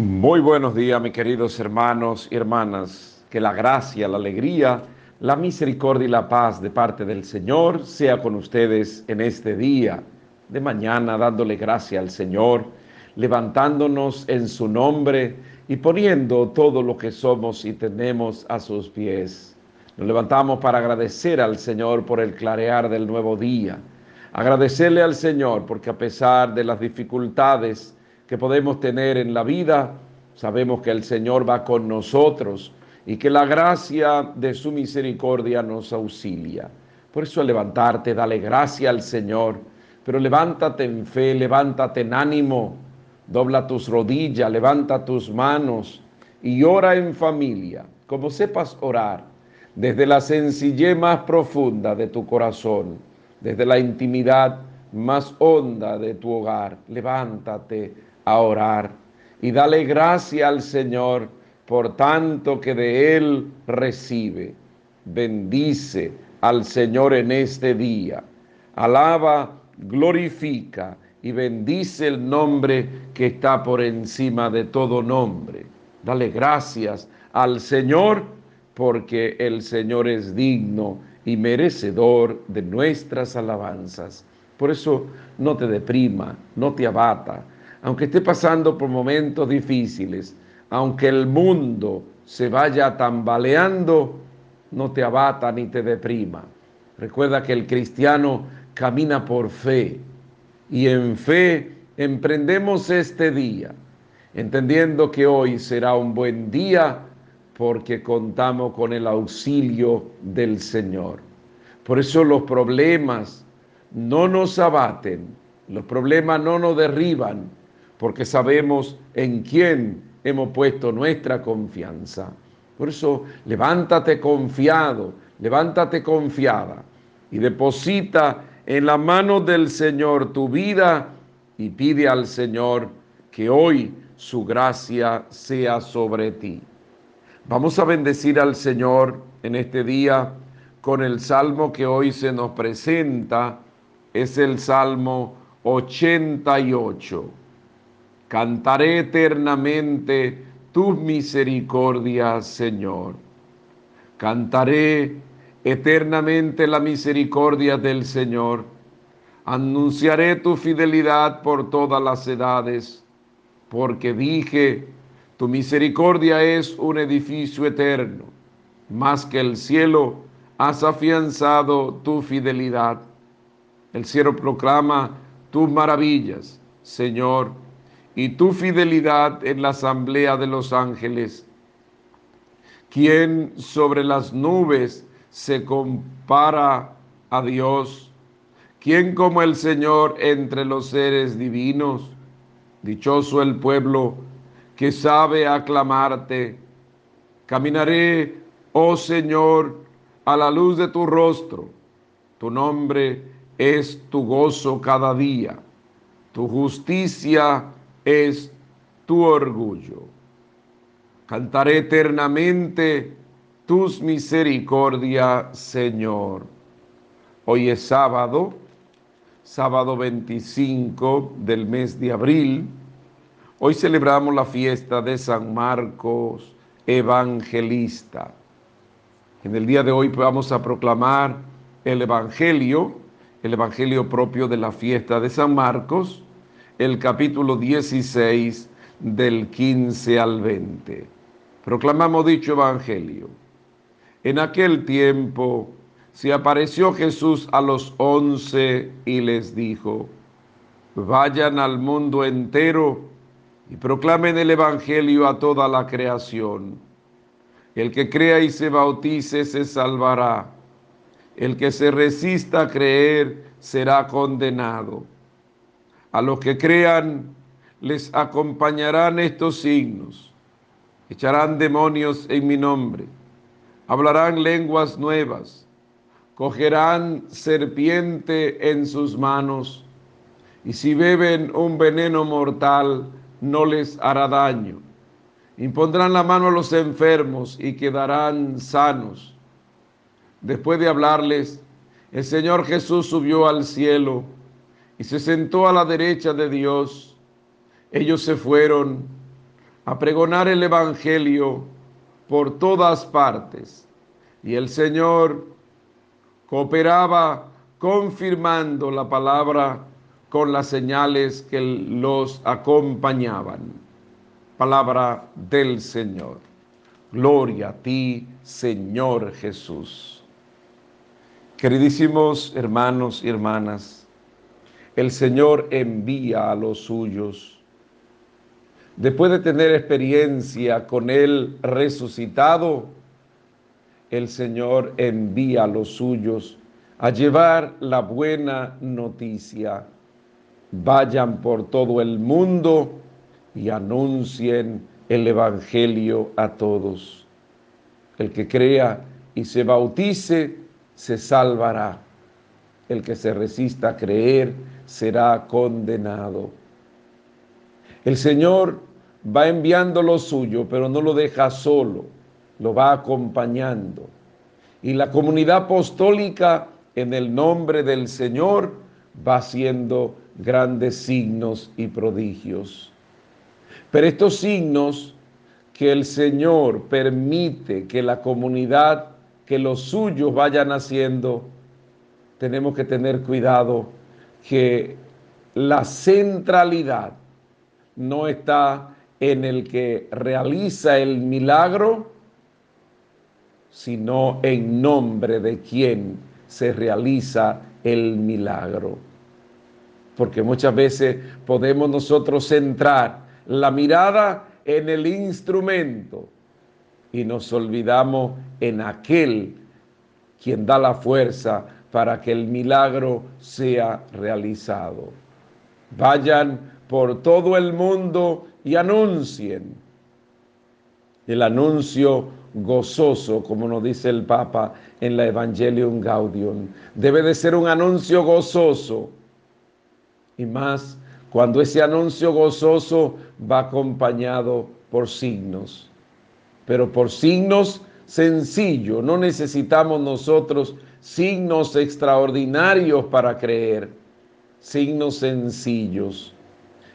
Muy buenos días, mis queridos hermanos y hermanas. Que la gracia, la alegría, la misericordia y la paz de parte del Señor sea con ustedes en este día de mañana, dándole gracia al Señor, levantándonos en su nombre y poniendo todo lo que somos y tenemos a sus pies. Nos levantamos para agradecer al Señor por el clarear del nuevo día. Agradecerle al Señor porque a pesar de las dificultades, que podemos tener en la vida, sabemos que el Señor va con nosotros y que la gracia de su misericordia nos auxilia. Por eso levantarte, dale gracia al Señor, pero levántate en fe, levántate en ánimo, dobla tus rodillas, levanta tus manos y ora en familia, como sepas orar, desde la sencillez más profunda de tu corazón, desde la intimidad más honda de tu hogar. Levántate a orar y dale gracia al Señor por tanto que de Él recibe. Bendice al Señor en este día. Alaba, glorifica y bendice el nombre que está por encima de todo nombre. Dale gracias al Señor porque el Señor es digno y merecedor de nuestras alabanzas. Por eso no te deprima, no te abata, aunque esté pasando por momentos difíciles, aunque el mundo se vaya tambaleando, no te abata ni te deprima. Recuerda que el cristiano camina por fe y en fe emprendemos este día, entendiendo que hoy será un buen día porque contamos con el auxilio del Señor. Por eso los problemas no nos abaten, los problemas no nos derriban, porque sabemos en quién hemos puesto nuestra confianza. Por eso, levántate confiado, levántate confiada y deposita en la mano del Señor tu vida y pide al Señor que hoy su gracia sea sobre ti. Vamos a bendecir al Señor en este día con el salmo que hoy se nos presenta, es el Salmo 88. Cantaré eternamente tus misericordias, Señor. Cantaré eternamente la misericordia del Señor. Anunciaré tu fidelidad por todas las edades, porque dije, tu misericordia es un edificio eterno. Más que el cielo, has afianzado tu fidelidad. El cielo proclama tus maravillas, Señor y tu fidelidad en la asamblea de los ángeles. ¿Quién sobre las nubes se compara a Dios? ¿Quién como el Señor entre los seres divinos? Dichoso el pueblo que sabe aclamarte. Caminaré, oh Señor, a la luz de tu rostro. Tu nombre es tu gozo cada día. Tu justicia es tu orgullo. Cantaré eternamente tus misericordias, Señor. Hoy es sábado, sábado 25 del mes de abril. Hoy celebramos la fiesta de San Marcos Evangelista. En el día de hoy vamos a proclamar el Evangelio, el Evangelio propio de la fiesta de San Marcos, el capítulo 16 del 15 al 20. Proclamamos dicho evangelio. En aquel tiempo se apareció Jesús a los once y les dijo, vayan al mundo entero y proclamen el evangelio a toda la creación. El que crea y se bautice se salvará. El que se resista a creer será condenado. A los que crean les acompañarán estos signos. Echarán demonios en mi nombre. Hablarán lenguas nuevas. Cogerán serpiente en sus manos. Y si beben un veneno mortal, no les hará daño. Impondrán la mano a los enfermos y quedarán sanos. Después de hablarles, el Señor Jesús subió al cielo y se sentó a la derecha de Dios. Ellos se fueron, a pregonar el Evangelio por todas partes. Y el Señor cooperaba confirmando la palabra con las señales que los acompañaban. Palabra del Señor. Gloria a ti, Señor Jesús. Queridísimos hermanos y hermanas, el Señor envía a los suyos. Después de tener experiencia con Él resucitado, el Señor envía a los suyos a llevar la buena noticia. Vayan por todo el mundo y anuncien el Evangelio a todos. El que crea y se bautice se salvará. El que se resista a creer será condenado. El Señor va enviando lo suyo, pero no lo deja solo, lo va acompañando. Y la comunidad apostólica en el nombre del Señor va haciendo grandes signos y prodigios. Pero estos signos que el Señor permite que la comunidad, que los suyos vayan haciendo, tenemos que tener cuidado que la centralidad no está en el que realiza el milagro, sino en nombre de quien se realiza el milagro. Porque muchas veces podemos nosotros centrar la mirada en el instrumento y nos olvidamos en aquel quien da la fuerza para que el milagro sea realizado. Vayan por todo el mundo y anuncien. El anuncio gozoso, como nos dice el Papa en la Evangelium Gaudium, debe de ser un anuncio gozoso. Y más cuando ese anuncio gozoso va acompañado por signos, pero por signos sencillos. No necesitamos nosotros signos extraordinarios para creer, signos sencillos.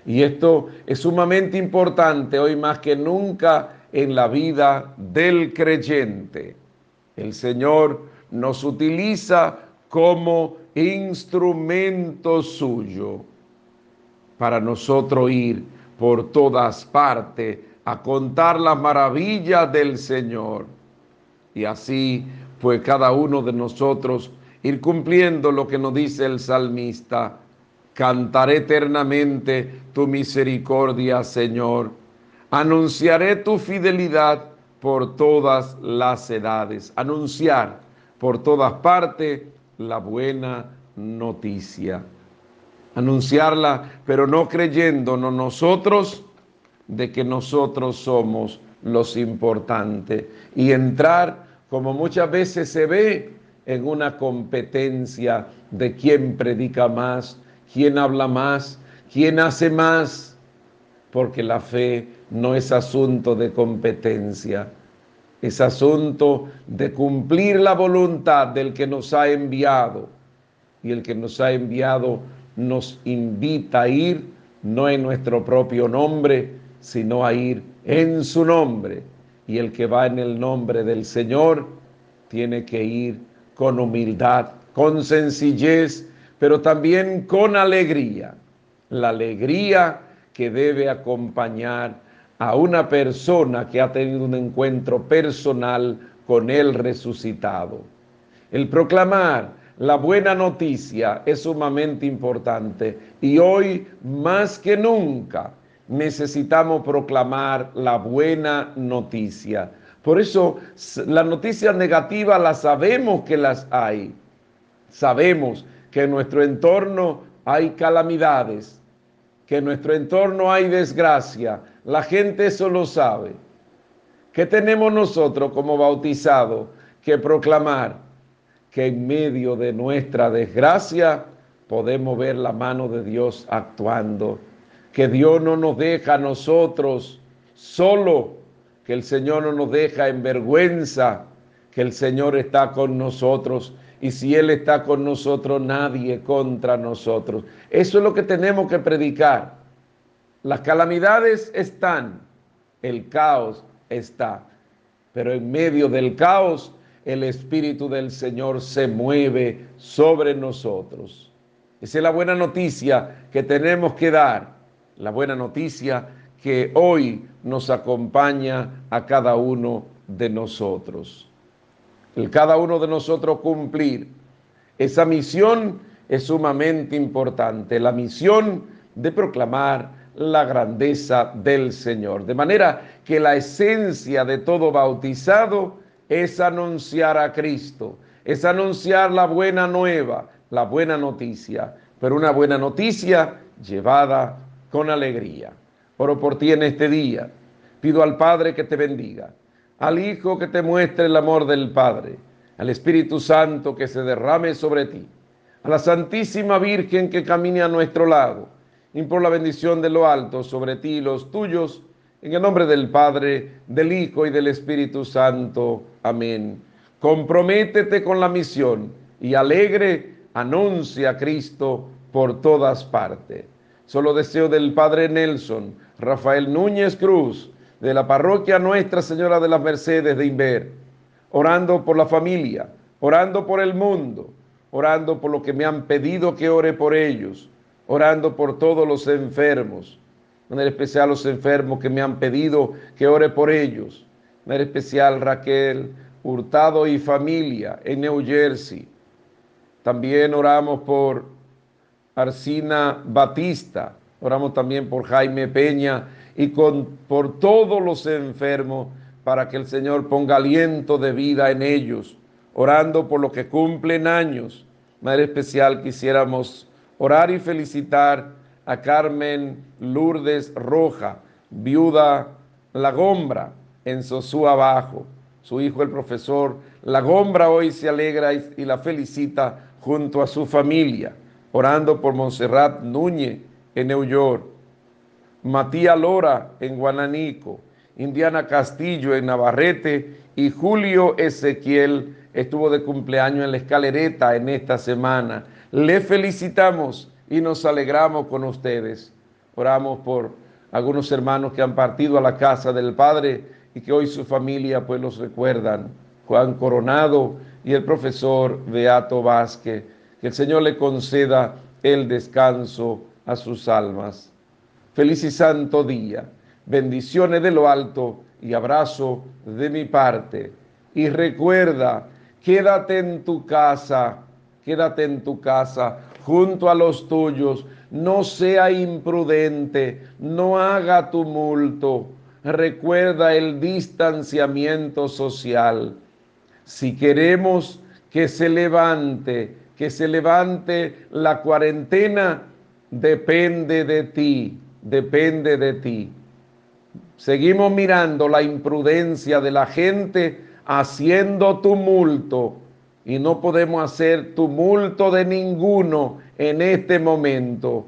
Y esto es sumamente importante hoy más que nunca en la vida del creyente. El Señor nos utiliza como instrumento suyo para nosotros ir por todas partes a contar las maravillas del Señor. Y así, pues cada uno de nosotros ir cumpliendo lo que nos dice el salmista. Cantaré eternamente tu misericordia, Señor. Anunciaré tu fidelidad por todas las edades. Anunciar por todas partes la buena noticia anunciarla, pero no creyéndonos nosotros de que nosotros somos los importantes y entrar, como muchas veces se ve, en una competencia de quién predica más, quién habla más, quién hace más, porque la fe no es asunto de competencia, es asunto de cumplir la voluntad del que nos ha enviado. Y el que nos ha enviado nos invita a ir no en nuestro propio nombre, sino a ir en su nombre. Y el que va en el nombre del Señor tiene que ir con humildad, con sencillez, pero también con alegría. La alegría que debe acompañar a una persona que ha tenido un encuentro personal con el resucitado. El proclamar la buena noticia es sumamente importante y hoy más que nunca necesitamos proclamar la buena noticia. Por eso las noticias negativas las sabemos que las hay. Sabemos que en nuestro entorno hay calamidades, que en nuestro entorno hay desgracia. La gente eso lo sabe. ¿Qué tenemos nosotros como bautizados que proclamar? que en medio de nuestra desgracia podemos ver la mano de Dios actuando, que Dios no nos deja a nosotros solo, que el Señor no nos deja en vergüenza, que el Señor está con nosotros y si Él está con nosotros, nadie contra nosotros. Eso es lo que tenemos que predicar. Las calamidades están, el caos está. Pero en medio del caos, el Espíritu del Señor se mueve sobre nosotros. Esa es la buena noticia que tenemos que dar, la buena noticia que hoy nos acompaña a cada uno de nosotros. El cada uno de nosotros cumplir esa misión es sumamente importante, la misión de proclamar la grandeza del Señor. De manera que la esencia de todo bautizado es anunciar a Cristo, es anunciar la buena nueva, la buena noticia, pero una buena noticia llevada con alegría. Oro por ti en este día. Pido al Padre que te bendiga, al Hijo que te muestre el amor del Padre, al Espíritu Santo que se derrame sobre ti, a la Santísima Virgen que camine a nuestro lado, y por la bendición de lo alto sobre ti y los tuyos, en el nombre del Padre, del Hijo y del Espíritu Santo. Amén. Comprométete con la misión y alegre anuncia a Cristo por todas partes. Solo deseo del Padre Nelson, Rafael Núñez Cruz, de la parroquia Nuestra Señora de las Mercedes de Inver, orando por la familia, orando por el mundo, orando por lo que me han pedido que ore por ellos, orando por todos los enfermos, en especial los enfermos que me han pedido que ore por ellos, en especial Raquel Hurtado y familia en New Jersey. También oramos por Arcina Batista, oramos también por Jaime Peña y con, por todos los enfermos para que el Señor ponga aliento de vida en ellos, orando por los que cumplen años. Madre especial quisiéramos orar y felicitar a Carmen Lourdes Roja, viuda La Gombra, en Sosúa Abajo. Su hijo, el profesor La Gombra, hoy se alegra y, la felicita junto a su familia, orando por Montserrat Núñez en New York, Matías Lora en Guananico, Indiana Castillo en Navarrete y Julio Ezequiel estuvo de cumpleaños en la escalereta en esta semana. Le felicitamos y nos alegramos con ustedes. Oramos por algunos hermanos que han partido a la casa del Padre y que hoy su familia pues los recuerdan. Juan Coronado y el profesor Beato Vázquez. Que el Señor le conceda el descanso a sus almas. Feliz y santo día. Bendiciones de lo alto y abrazo de mi parte. Y recuerda, quédate en tu casa, quédate en tu casa junto a los tuyos, no sea imprudente, no haga tumulto, recuerda el distanciamiento social. Si queremos que se levante, que se levante la cuarentena, depende de ti, depende de ti. Seguimos mirando la imprudencia de la gente haciendo tumulto y no podemos hacer tumulto de ninguno en este momento,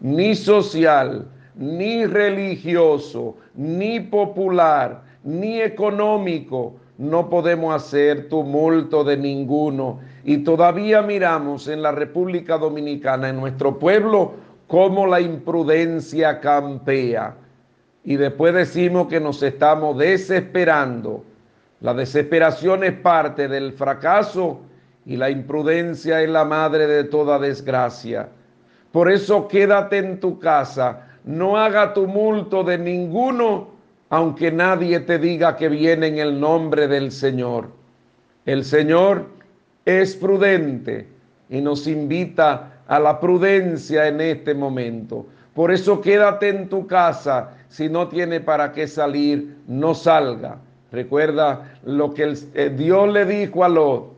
ni social, ni religioso, ni popular, ni económico. No podemos hacer tumulto de ninguno. Y todavía miramos en la República Dominicana, en nuestro pueblo, cómo la imprudencia campea. Y después decimos que nos estamos desesperando la desesperación es parte del fracaso y la imprudencia es la madre de toda desgracia. Por eso quédate en tu casa, no haga tumulto de ninguno, aunque nadie te diga que viene en el nombre del Señor. El Señor es prudente y nos invita a la prudencia en este momento. Por eso quédate en tu casa. Si no tiene para qué salir, no salga. Recuerda lo que eh, Dios le dijo a Lot,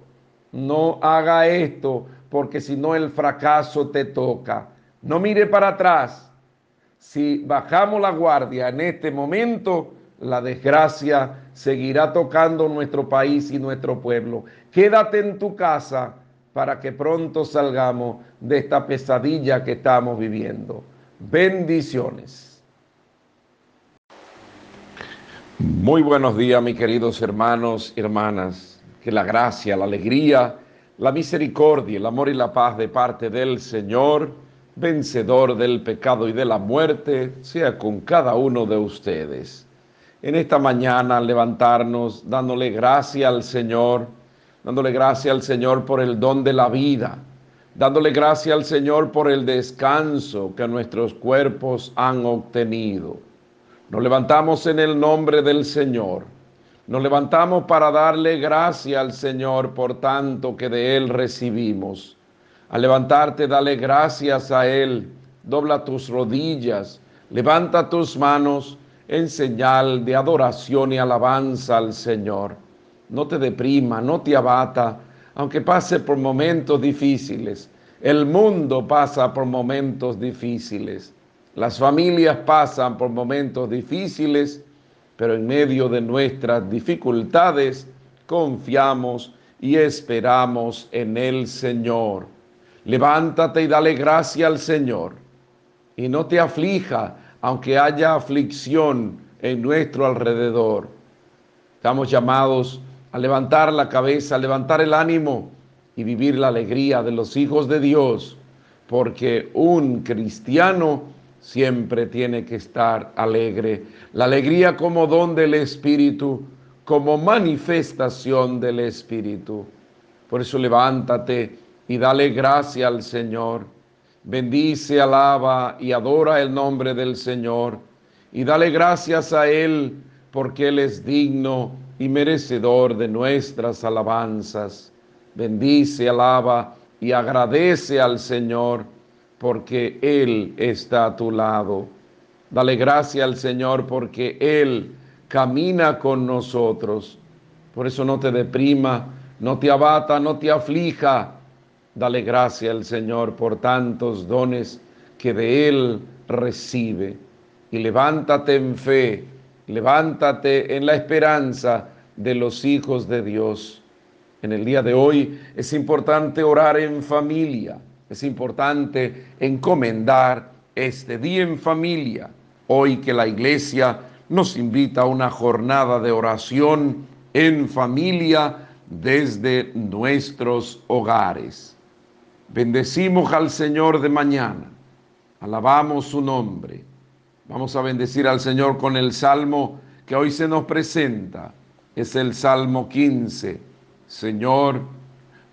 no haga esto porque si no el fracaso te toca. No mire para atrás. Si bajamos la guardia en este momento, la desgracia seguirá tocando nuestro país y nuestro pueblo. Quédate en tu casa para que pronto salgamos de esta pesadilla que estamos viviendo. Bendiciones. Muy buenos días, mis queridos hermanos y hermanas. Que la gracia, la alegría, la misericordia, el amor y la paz de parte del Señor vencedor del pecado y de la muerte, sea con cada uno de ustedes. En esta mañana levantarnos dándole gracia al Señor, dándole gracia al Señor por el don de la vida, dándole gracia al Señor por el descanso que nuestros cuerpos han obtenido. Nos levantamos en el nombre del Señor. Nos levantamos para darle gracia al Señor por tanto que de Él recibimos. Al levantarte, dale gracias a Él. Dobla tus rodillas, levanta tus manos en señal de adoración y alabanza al Señor. No te deprima, no te abata, aunque pase por momentos difíciles. El mundo pasa por momentos difíciles. Las familias pasan por momentos difíciles, pero en medio de nuestras dificultades confiamos y esperamos en el Señor. Levántate y dale gracia al Señor. Y no te aflija, aunque haya aflicción en nuestro alrededor. Estamos llamados a levantar la cabeza, a levantar el ánimo y vivir la alegría de los hijos de Dios, porque un cristiano siempre tiene que estar alegre. La alegría como don del Espíritu, como manifestación del Espíritu. Por eso levántate y dale gracia al Señor. Bendice, alaba y adora el nombre del Señor y dale gracias a Él porque Él es digno y merecedor de nuestras alabanzas. Bendice, alaba y agradece al Señor porque Él está a tu lado. Dale gracia al Señor porque Él camina con nosotros. Por eso no te deprima, no te abata, no te aflija Dale gracia al Señor por tantos dones que de Él recibe. Y levántate en fe, levántate en la esperanza de los hijos de Dios. En el día de hoy es importante orar en familia, es importante encomendar este día en familia. Hoy que la iglesia nos invita a una jornada de oración en familia desde nuestros hogares. Bendecimos al Señor de mañana. Alabamos su nombre. Vamos a bendecir al Señor con el salmo que hoy se nos presenta. Es el Salmo 15. Señor,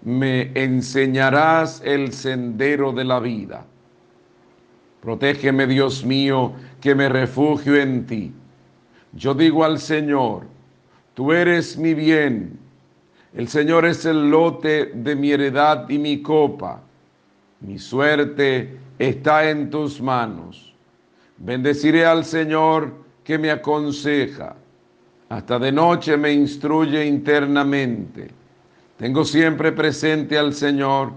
me enseñarás el sendero de la vida. Protégeme, Dios mío, que me refugio en ti. Yo digo al Señor, tú eres mi bien. El Señor es el lote de mi heredad y mi copa mi suerte está en tus manos. Bendeciré al Señor que me aconseja. Hasta de noche me instruye internamente. Tengo siempre presente al Señor.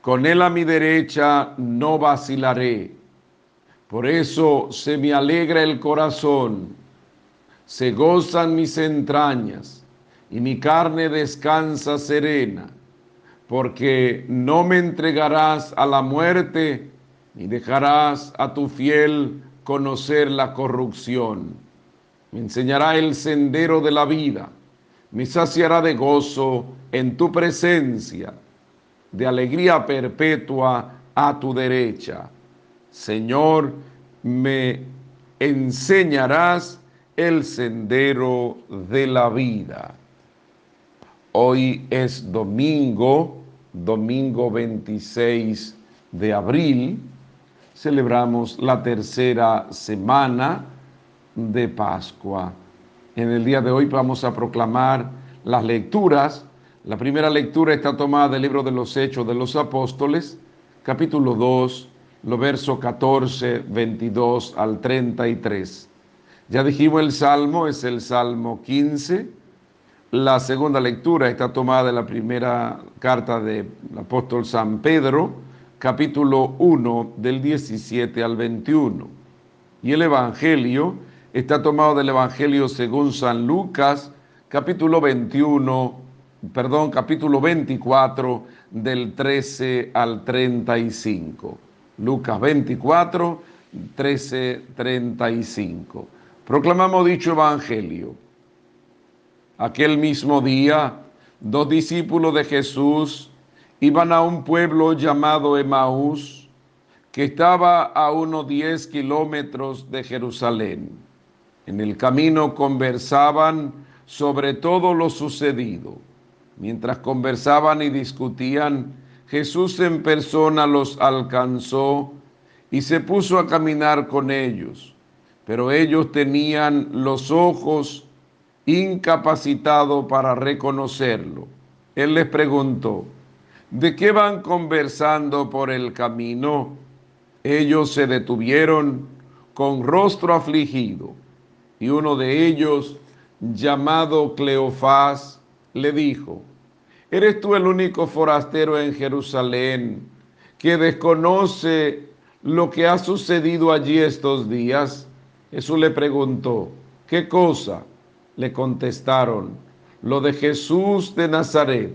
Con Él a mi derecha no vacilaré. Por eso se me alegra el corazón. Se gozan mis entrañas y mi carne descansa serena porque no me entregarás a la muerte, ni dejarás a tu fiel conocer la corrupción. Me enseñará el sendero de la vida, me saciará de gozo en tu presencia, de alegría perpetua a tu derecha. Señor, me enseñarás el sendero de la vida. Hoy es domingo domingo 26 de abril, celebramos la tercera semana de Pascua. En el día de hoy vamos a proclamar las lecturas. La primera lectura está tomada del libro de los Hechos de los Apóstoles, capítulo 2, los versos 14, 22 al 33. Ya dijimos el salmo, es el salmo 15 la segunda lectura está tomada en la primera carta del apóstol San Pedro, capítulo 1, del 17 al 21. Y el Evangelio está tomado del Evangelio según San Lucas, capítulo 21, perdón, capítulo 24, del 13 al 35. Lucas 24, 13, 35. Proclamamos dicho Evangelio. Aquel mismo día, dos discípulos de Jesús iban a un pueblo llamado Emaús, que estaba a unos 10 kilómetros de Jerusalén. En el camino conversaban sobre todo lo sucedido. Mientras conversaban y discutían, Jesús en persona los alcanzó y se puso a caminar con ellos, pero ellos tenían los ojos incapacitados para reconocerlo. Él les preguntó, ¿de qué van conversando por el camino? Ellos se detuvieron con rostro afligido y uno de ellos, llamado Cleofás, le dijo, ¿eres tú el único forastero en Jerusalén que desconoce lo que ha sucedido allí estos días? Jesús le preguntó, ¿qué cosa? Le contestaron, lo de Jesús de Nazaret,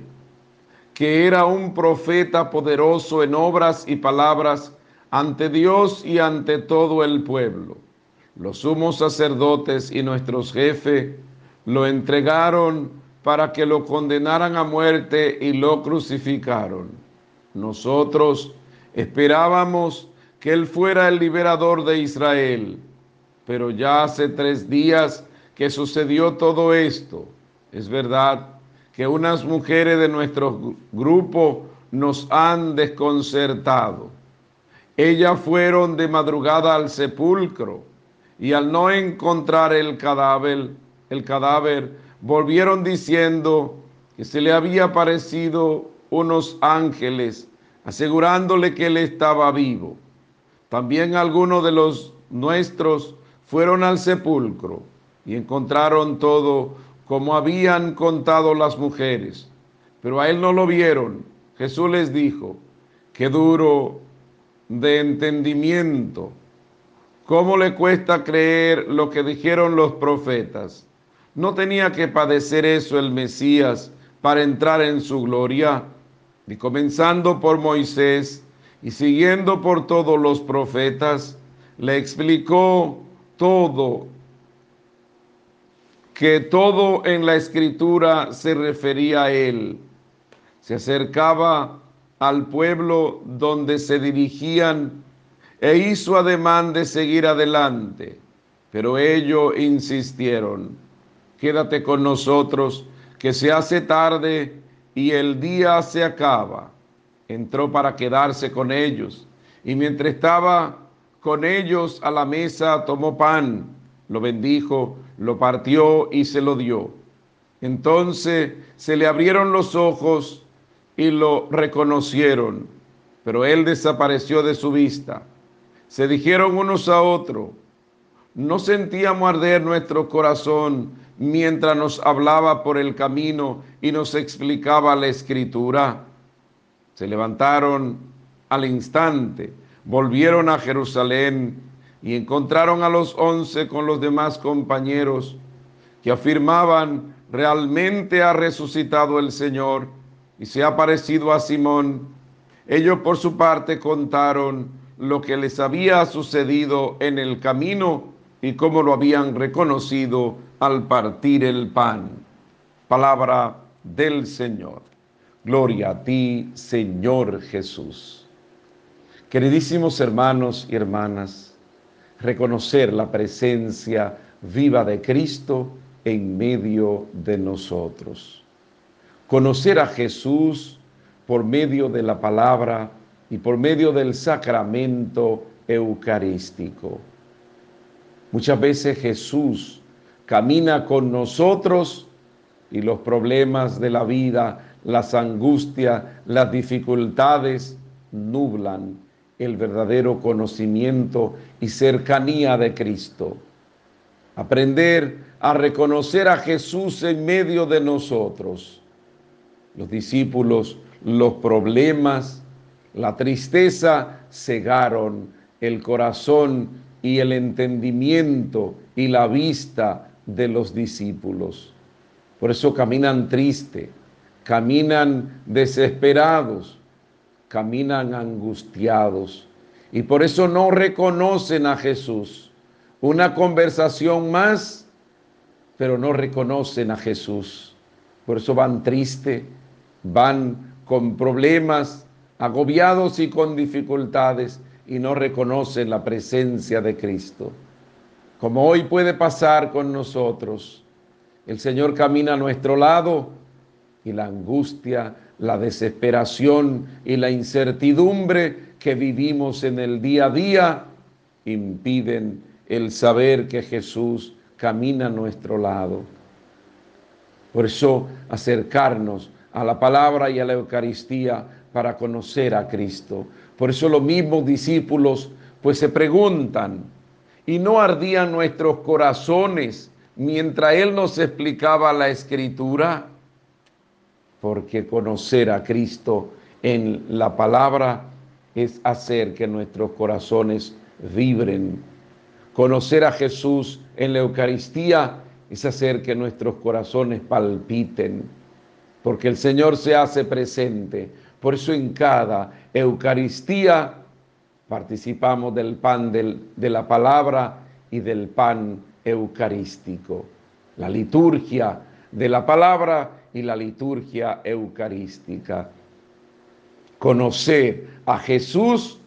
que era un profeta poderoso en obras y palabras ante Dios y ante todo el pueblo. Los sumos sacerdotes y nuestros jefes lo entregaron para que lo condenaran a muerte y lo crucificaron. Nosotros esperábamos que él fuera el liberador de Israel, pero ya hace tres días que sucedió todo esto. Es verdad que unas mujeres de nuestro grupo nos han desconcertado. Ellas fueron de madrugada al sepulcro y al no encontrar el cadáver, el cadáver, volvieron diciendo que se le había aparecido unos ángeles asegurándole que él estaba vivo. También algunos de los nuestros fueron al sepulcro y encontraron todo como habían contado las mujeres, pero a él no lo vieron. Jesús les dijo, qué duro de entendimiento, cómo le cuesta creer lo que dijeron los profetas. No tenía que padecer eso el Mesías para entrar en su gloria. Y comenzando por Moisés y siguiendo por todos los profetas, le explicó todo, que todo en la escritura se refería a él. Se acercaba al pueblo donde se dirigían e hizo ademán de seguir adelante, pero ellos insistieron, quédate con nosotros, que se hace tarde y el día se acaba. Entró para quedarse con ellos y mientras estaba con ellos a la mesa tomó pan, lo bendijo, lo partió y se lo dio. Entonces se le abrieron los ojos y lo reconocieron, pero él desapareció de su vista. Se dijeron unos a otros, ¿no sentíamos arder nuestro corazón mientras nos hablaba por el camino y nos explicaba la escritura? Se levantaron al instante, volvieron a Jerusalén y encontraron a los once con los demás compañeros que afirmaban, realmente ha resucitado el Señor y se ha parecido a Simón. Ellos por su parte contaron lo que les había sucedido en el camino y cómo lo habían reconocido al partir el pan. Palabra del Señor. Gloria a ti, Señor Jesús. Queridísimos hermanos y hermanas, reconocer la presencia viva de Cristo en medio de nosotros conocer a Jesús por medio de la palabra y por medio del sacramento eucarístico. Muchas veces Jesús camina con nosotros y los problemas de la vida, las angustias, las dificultades nublan el verdadero conocimiento y cercanía de Cristo. Aprender a reconocer a Jesús en medio de nosotros los discípulos, los problemas, la tristeza cegaron el corazón y el entendimiento y la vista de los discípulos. Por eso caminan triste, caminan desesperados, caminan angustiados y por eso no reconocen a Jesús. Una conversación más, pero no reconocen a Jesús. Por eso van tristes, van con problemas, agobiados y con dificultades, y no reconocen la presencia de Cristo. Como hoy puede pasar con nosotros, el Señor camina a nuestro lado y la angustia, la desesperación y la incertidumbre que vivimos en el día a día impiden el saber que Jesús camina a nuestro lado. Por eso acercarnos a la palabra y a la Eucaristía para conocer a Cristo. Por eso los mismos discípulos pues se preguntan, ¿y no ardían nuestros corazones mientras Él nos explicaba la escritura? Porque conocer a Cristo en la palabra es hacer que nuestros corazones vibren. Conocer a Jesús en la Eucaristía es hacer que nuestros corazones palpiten, porque el Señor se hace presente. Por eso en cada Eucaristía participamos del pan de la palabra y del pan eucarístico. La liturgia de la palabra y la liturgia eucarística. Conocer a Jesús,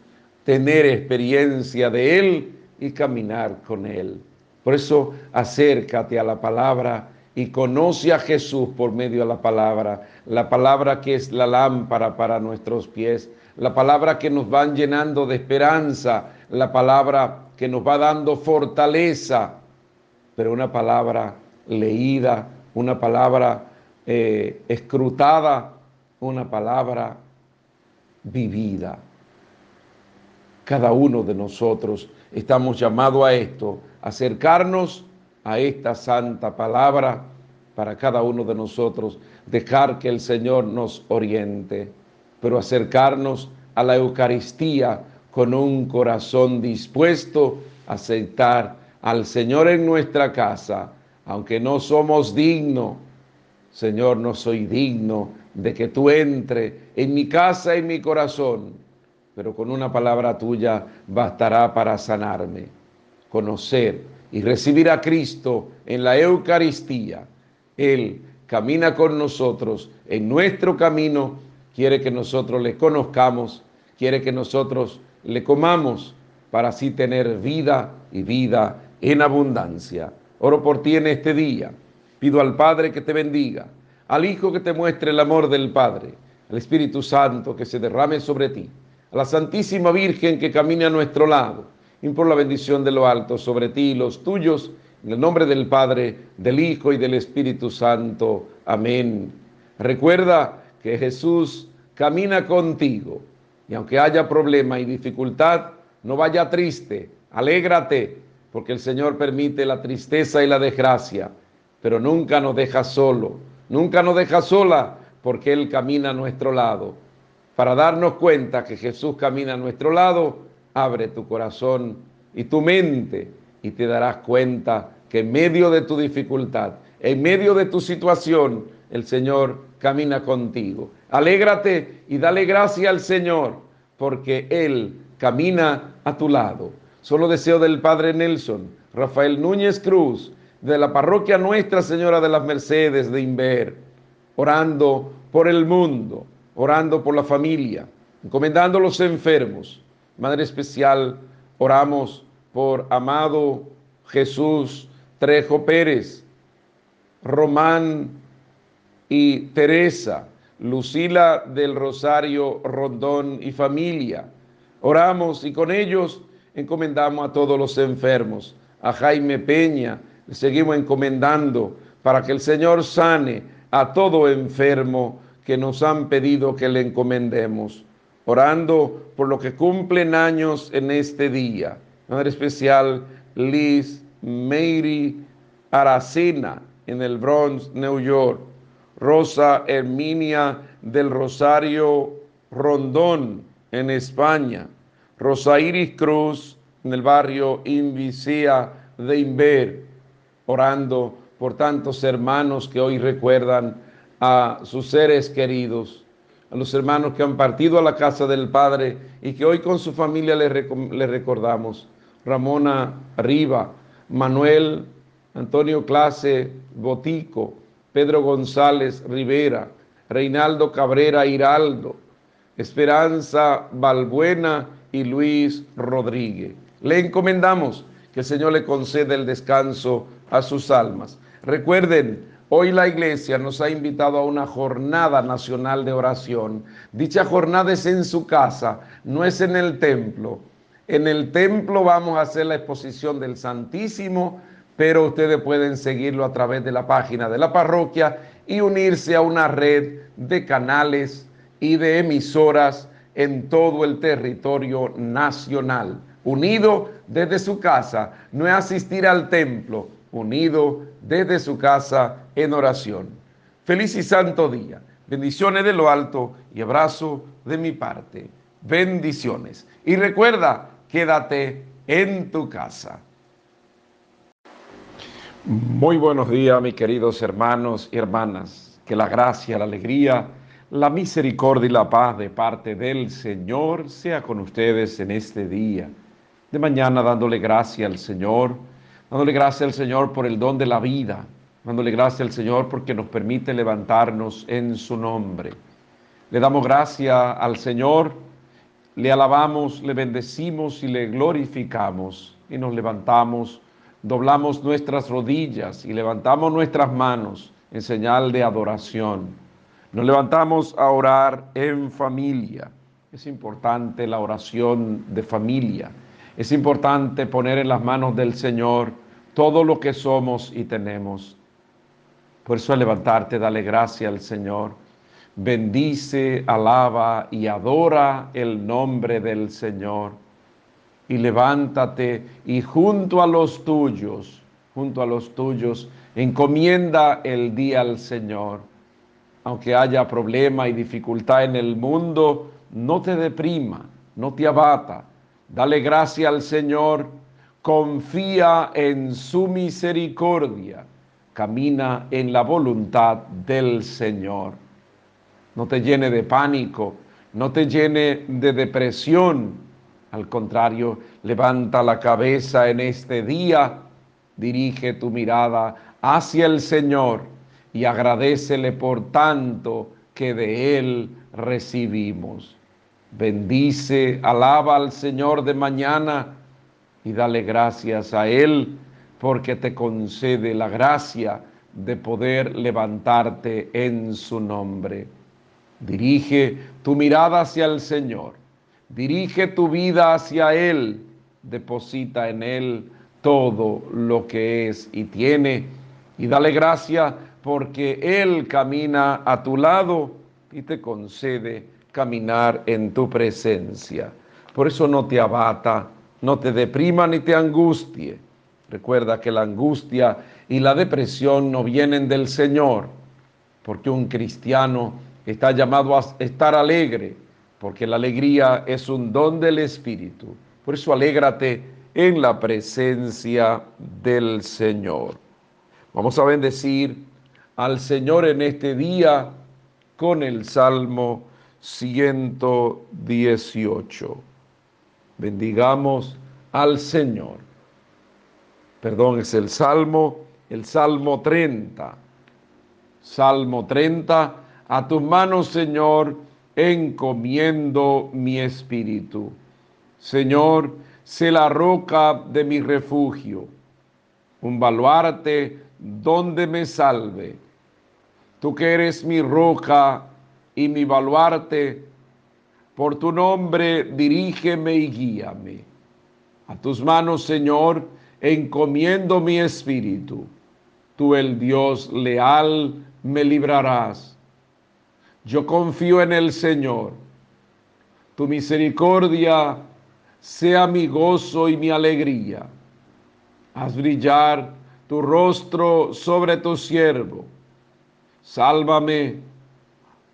tener experiencia de Él y caminar con Él. Por eso acércate a la palabra y conoce a Jesús por medio de la palabra, la palabra que es la lámpara para nuestros pies, la palabra que nos va llenando de esperanza, la palabra que nos va dando fortaleza, pero una palabra leída, una palabra eh, escrutada, una palabra vivida. Cada uno de nosotros estamos llamados a esto, acercarnos a esta santa palabra para cada uno de nosotros, dejar que el Señor nos oriente, pero acercarnos a la Eucaristía con un corazón dispuesto a aceptar al Señor en nuestra casa, aunque no somos dignos. Señor, no soy digno de que tú entre en mi casa, en mi corazón, pero con una palabra tuya bastará para sanarme conocer y recibir a Cristo en la Eucaristía. Él camina con nosotros en nuestro camino, quiere que nosotros le conozcamos, quiere que nosotros le comamos para así tener vida y vida en abundancia. Oro por ti en este día. Pido al Padre que te bendiga, al Hijo que te muestre el amor del Padre, al Espíritu Santo que se derrame sobre ti, a la Santísima Virgen que camine a nuestro lado por la bendición de lo alto sobre ti y los tuyos, en el nombre del Padre, del Hijo y del Espíritu Santo. Amén. Recuerda que Jesús camina contigo y aunque haya problema y dificultad, no vaya triste, alégrate, porque el Señor permite la tristeza y la desgracia, pero nunca nos deja solo, nunca nos deja sola, porque Él camina a nuestro lado. Para darnos cuenta que Jesús camina a nuestro lado, abre tu corazón y tu mente y te darás cuenta que en medio de tu dificultad, en medio de tu situación, el Señor camina contigo. Alégrate y dale gracia al Señor porque Él camina a tu lado. Solo deseo del Padre Nelson, Rafael Núñez Cruz, de la parroquia Nuestra Señora de las Mercedes de Inver, orando por el mundo, orando por la familia, encomendando a los enfermos, Madre especial, oramos por amado Jesús Trejo Pérez, Román y Teresa, Lucila del Rosario Rondón y familia. Oramos y con ellos encomendamos a todos los enfermos, a Jaime Peña, seguimos encomendando para que el Señor sane a todo enfermo que nos han pedido que le encomendemos orando por lo que cumplen años en este día. Madre especial Liz Mary Aracena en el Bronx, New York. Rosa Herminia del Rosario Rondón en España. Rosa Iris Cruz en el barrio Invisea de Inver, orando por tantos hermanos que hoy recuerdan a sus seres queridos a los hermanos que han partido a la casa del Padre y que hoy con su familia le, recordamos. Ramona Riva, Manuel Antonio Clase Botico, Pedro González Rivera, Reinaldo Cabrera Hiraldo, Esperanza Balbuena y Luis Rodríguez. Le encomendamos que el Señor le conceda el descanso a sus almas. Recuerden, hoy la iglesia nos ha invitado a una jornada nacional de oración. Dicha jornada es en su casa, no es en el templo. En el templo vamos a hacer la exposición del Santísimo, pero ustedes pueden seguirlo a través de la página de la parroquia y unirse a una red de canales y de emisoras en todo el territorio nacional. Unido desde su casa, no es asistir al templo, unido desde su casa en oración. Feliz y santo día. Bendiciones de lo alto y abrazo de mi parte. Bendiciones. Y recuerda, quédate en tu casa. Muy buenos días, mis queridos hermanos y hermanas. Que la gracia, la alegría, la misericordia y la paz de parte del Señor sea con ustedes en este día. De mañana dándole gracia al Señor, dándole gracia al Señor por el don de la vida, dándole gracia al Señor porque nos permite levantarnos en su nombre. Le damos gracia al Señor, le alabamos, le bendecimos y le glorificamos y nos levantamos, doblamos nuestras rodillas y levantamos nuestras manos en señal de adoración nos levantamos a orar en familia. Es importante la oración de familia. Es importante poner en las manos del Señor todo lo que somos y tenemos. Por eso al levantarte, dale gracia al Señor. Bendice, alaba y adora el nombre del Señor. Y levántate y junto a los tuyos, junto a los tuyos, encomienda el día al Señor aunque haya problema y dificultad en el mundo, no te deprima, no te abata. Dale gracia al Señor, confía en su misericordia, camina en la voluntad del Señor. No te llene de pánico, no te llene de depresión. Al contrario, levanta la cabeza en este día, dirige tu mirada hacia el Señor y agradecele por tanto que de Él recibimos. Bendice, alaba al Señor de mañana y dale gracias a Él porque te concede la gracia de poder levantarte en su nombre. Dirige tu mirada hacia el Señor, dirige tu vida hacia Él, deposita en Él todo lo que es y tiene. Y dale gracias porque Él camina a tu lado y te concede caminar en tu presencia. Por eso no te abata, no te deprima ni te angustie. Recuerda que la angustia y la depresión no vienen del Señor, porque un cristiano está llamado a estar alegre, porque la alegría es un don del Espíritu. Por eso alégrate en la presencia del Señor. Vamos a bendecir al Señor en este día con el Salmo 118. Bendigamos al Señor. Perdón, es el Salmo, el Salmo 30. Salmo 30. A tus manos, Señor, encomiendo mi espíritu. Señor, sé la roca de mi refugio, un baluarte donde me salve tú que eres mi roca y mi baluarte, por tu nombre dirígeme y guíame. A tus manos, Señor, encomiendo mi espíritu. Tú, el Dios leal, me librarás. Yo confío en el Señor. Tu misericordia sea mi gozo y mi alegría. Haz brillar tu rostro sobre tu siervo Sálvame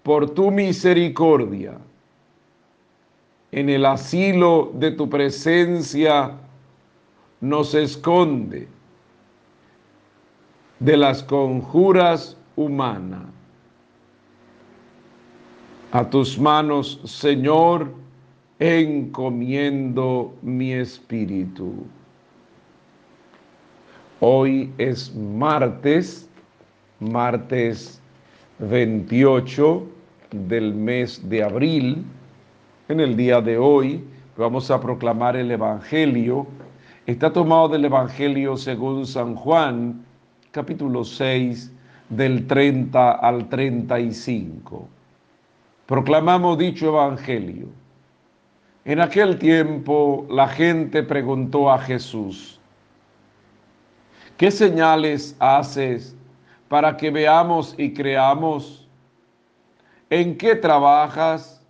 por tu misericordia. En el asilo de tu presencia nos esconde de las conjuras humanas. A tus manos, Señor, encomiendo mi espíritu. Hoy es martes, martes 28 del mes de abril. En el día de hoy Vamos a proclamar el Evangelio. Está tomado del Evangelio según San Juan, capítulo 6, del 30 al 35. Proclamamos dicho Evangelio. En aquel tiempo la gente preguntó a Jesús, ¿qué señales haces para que veamos y creamos? ¿En qué trabajas?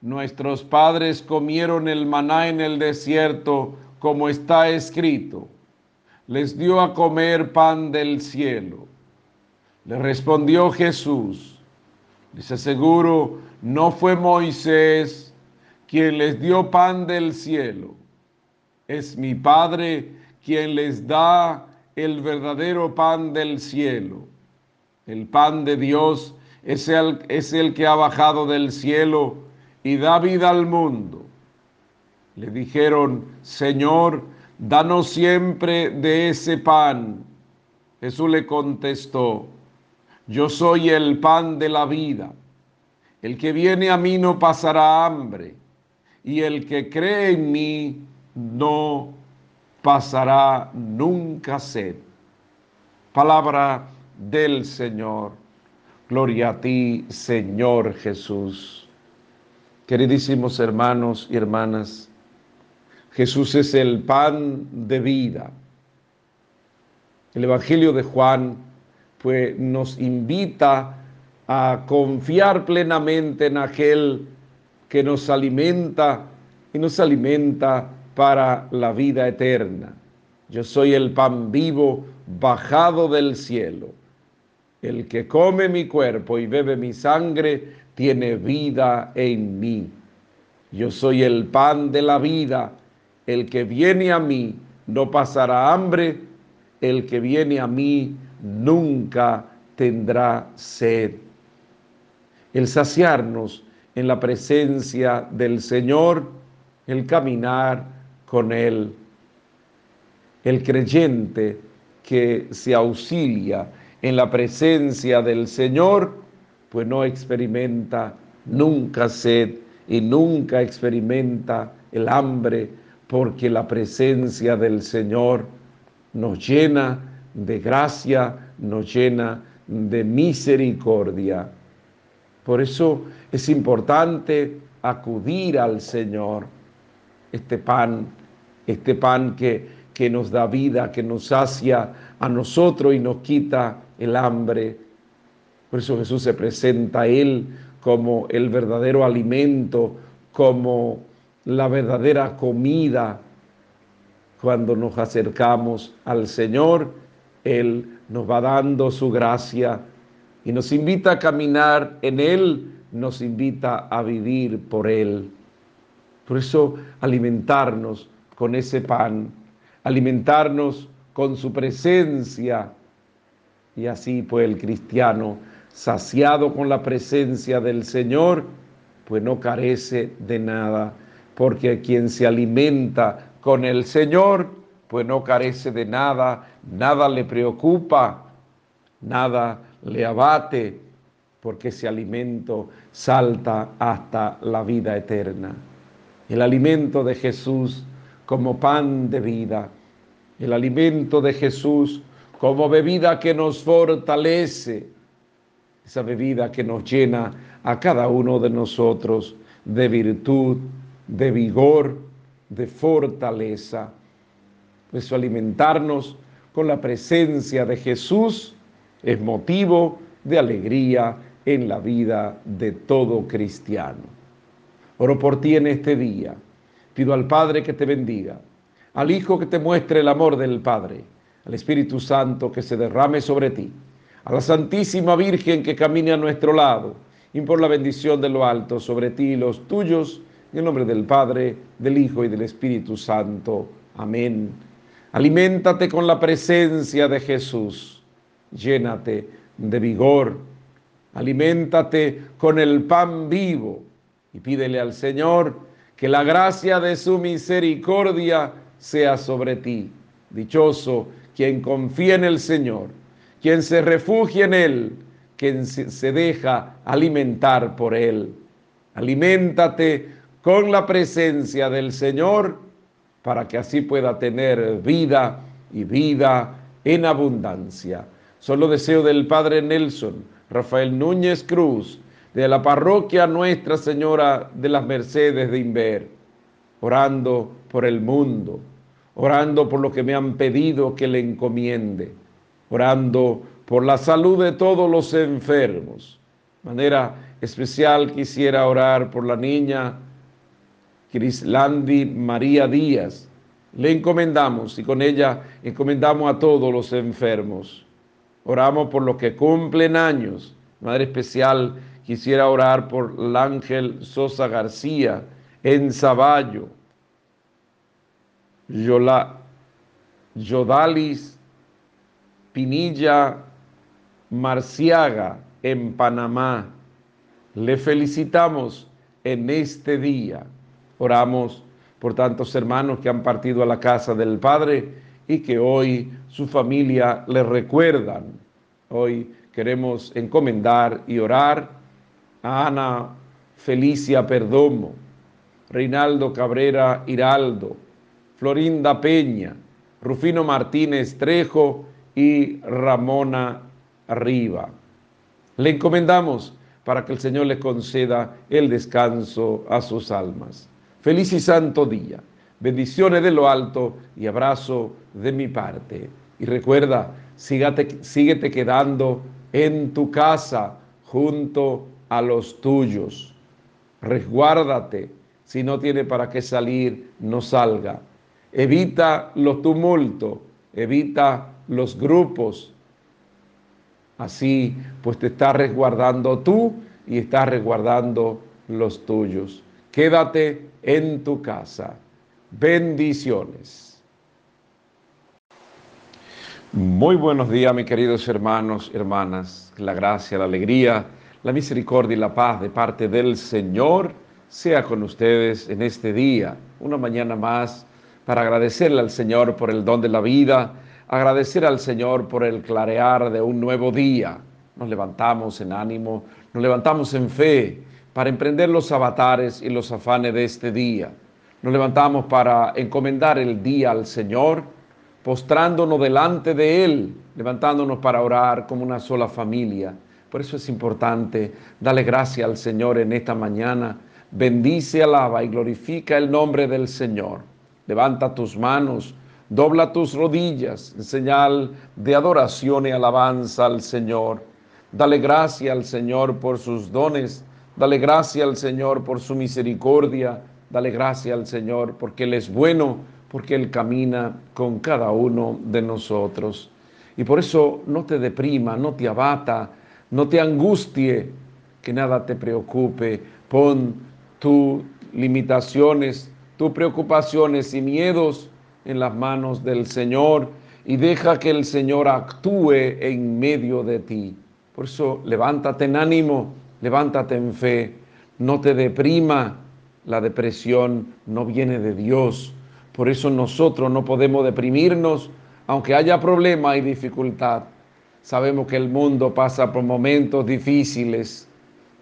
Nuestros padres comieron el maná en el desierto, como está escrito. Les dio a comer pan del cielo. Le respondió Jesús, les aseguro, no fue Moisés quien les dio pan del cielo. Es mi Padre quien les da el verdadero pan del cielo. El pan de Dios es el, es el que ha bajado del cielo y da vida al mundo. Le dijeron, Señor, danos siempre de ese pan. Jesús le contestó, yo soy el pan de la vida. El que viene a mí no pasará hambre y el que cree en mí no pasará nunca sed. Palabra del Señor. Gloria a ti, Señor Jesús. Queridísimos hermanos y hermanas, Jesús es el pan de vida. El Evangelio de Juan pues, nos invita a confiar plenamente en aquel que nos alimenta y nos alimenta para la vida eterna. Yo soy el pan vivo bajado del cielo. El que come mi cuerpo y bebe mi sangre tiene vida en mí. Yo soy el pan de la vida. El que viene a mí no pasará hambre. El que viene a mí nunca tendrá sed. El saciarnos en la presencia del Señor, el caminar con Él. El creyente que se auxilia en la presencia del Señor, pues no experimenta nunca sed y nunca experimenta el hambre, porque la presencia del Señor nos llena de gracia, nos llena de misericordia. Por eso es importante acudir al Señor, este pan, este pan que, que nos da vida, que nos sacia a nosotros y nos quita el hambre. Por eso Jesús se presenta a Él como el verdadero alimento, como la verdadera comida. Cuando nos acercamos al Señor, Él nos va dando su gracia y nos invita a caminar en Él, nos invita a vivir por Él. Por eso alimentarnos con ese pan, alimentarnos con su presencia. Y así pues el cristiano, saciado con la presencia del Señor, pues no carece de nada, porque quien se alimenta con el Señor, pues no carece de nada, nada le preocupa, nada le abate, porque ese alimento salta hasta la vida eterna. El alimento de Jesús como pan de vida, el alimento de Jesús como bebida que nos fortalece, esa bebida que nos llena a cada uno de nosotros de virtud, de vigor, de fortaleza. Por eso alimentarnos con la presencia de Jesús es motivo de alegría en la vida de todo cristiano. Oro por ti en este día. Pido al Padre que te bendiga, al Hijo que te muestre el amor del Padre, al Espíritu Santo que se derrame sobre ti, a la Santísima Virgen que camine a nuestro lado, y por la bendición de lo alto sobre ti y los tuyos, en el nombre del Padre, del Hijo y del Espíritu Santo. Amén. Aliméntate con la presencia de Jesús llénate de vigor, aliméntate con el pan vivo y pídele al Señor que la gracia de su misericordia sea sobre ti. Dichoso quien confía en el Señor, quien se refugia en Él, quien se deja alimentar por Él. Aliméntate con la presencia del Señor para que así pueda tener vida y vida en abundancia. Solo deseo del Padre Nelson, Rafael Núñez Cruz, de la parroquia Nuestra Señora de las Mercedes de Inver, orando por el mundo, orando por lo que me han pedido que le encomiende, orando por la salud de todos los enfermos. De manera especial quisiera orar por la niña Crislandi María Díaz. Le encomendamos y con ella encomendamos a todos los enfermos. Oramos por los que cumplen años. Madre especial, quisiera orar por el ángel Sosa García en Zaballo. Yola, Yodalis Pinilla Marciaga en Panamá. Le felicitamos en este día. Oramos por tantos hermanos que han partido a la casa del Padre y que hoy su familia le recuerdan. Hoy queremos encomendar y orar a Ana Felicia Perdomo, Reinaldo Cabrera Hiraldo, Florinda Peña, Rufino Martínez Trejo y Ramona Arriba. Le encomendamos para que el Señor le conceda el descanso a sus almas. Feliz y santo día. Bendiciones de lo alto y abrazo de mi parte. Y recuerda, sígate, síguete quedando en tu casa junto a los tuyos. Resguárdate. Si no tiene para qué salir, no salga. Evita los tumultos, evita los grupos. Así, pues te estás resguardando tú y estás resguardando los tuyos. Quédate en tu casa. Bendiciones. Muy buenos días, mis queridos hermanos hermanas. La gracia, la alegría, la misericordia y la paz de parte del Señor sea con ustedes en este día, una mañana más, para agradecerle al Señor por el don de la vida, agradecer al Señor por el clarear de un nuevo día. Nos levantamos en ánimo, nos levantamos en fe, para emprender los avatares y los afanes de este día. Nos levantamos para encomendar el día al Señor, postrándonos delante de Él, levantándonos para orar como una sola familia. Por eso es importante darle gracias al Señor en esta mañana. Bendice, alaba y glorifica el nombre del Señor. Levanta tus manos, dobla tus rodillas en señal de adoración y alabanza al Señor. Dale gracias al Señor por sus dones Dale gracia al Señor por su misericordia. Dale gracia al Señor porque Él es bueno, porque Él camina con cada uno de nosotros. Y por eso no te deprima, no te abata, no te angustie, que nada te preocupe. Pon tus limitaciones, tus preocupaciones y miedos en las manos del Señor y deja que el Señor actúe en medio de ti. Por eso levántate en ánimo levántate en fe, no te deprima, la depresión no viene de Dios. Por eso nosotros no podemos deprimirnos, aunque haya problema y dificultad. Sabemos que el mundo pasa por momentos difíciles,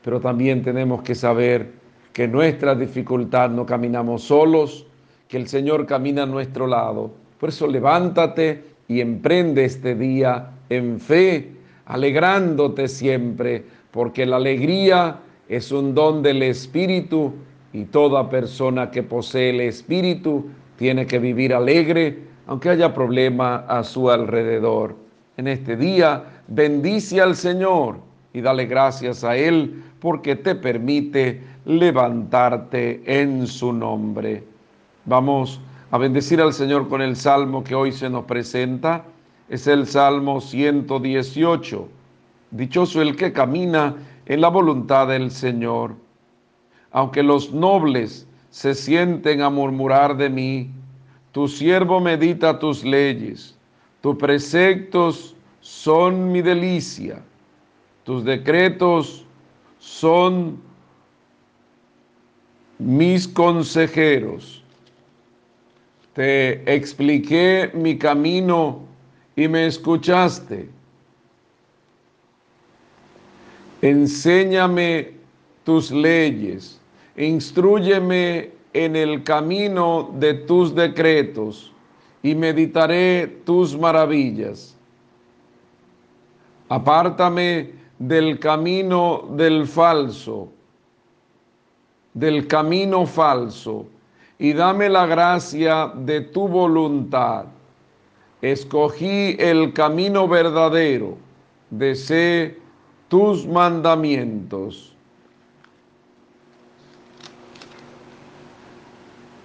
pero también tenemos que saber que nuestra dificultad no caminamos solos, que el Señor camina a nuestro lado. Por eso levántate y emprende este día en fe, alegrándote siempre, porque la alegría es un don del Espíritu y toda persona que posee el Espíritu tiene que vivir alegre, aunque haya problema a su alrededor. En este día, bendice al Señor y dale gracias a Él porque te permite levantarte en su nombre. Vamos a bendecir al Señor con el salmo que hoy se nos presenta. Es el Salmo 118 Dichoso el que camina en la voluntad del Señor. Aunque los nobles se sienten a murmurar de mí, tu siervo medita tus leyes, tus preceptos son mi delicia, tus decretos son mis consejeros. Te expliqué mi camino y me escuchaste Enséñame tus leyes. Instruyeme en el camino de tus decretos y meditaré tus maravillas. Apártame del camino del falso, del camino falso, y dame la gracia de tu voluntad. Escogí el camino verdadero, desee tus mandamientos.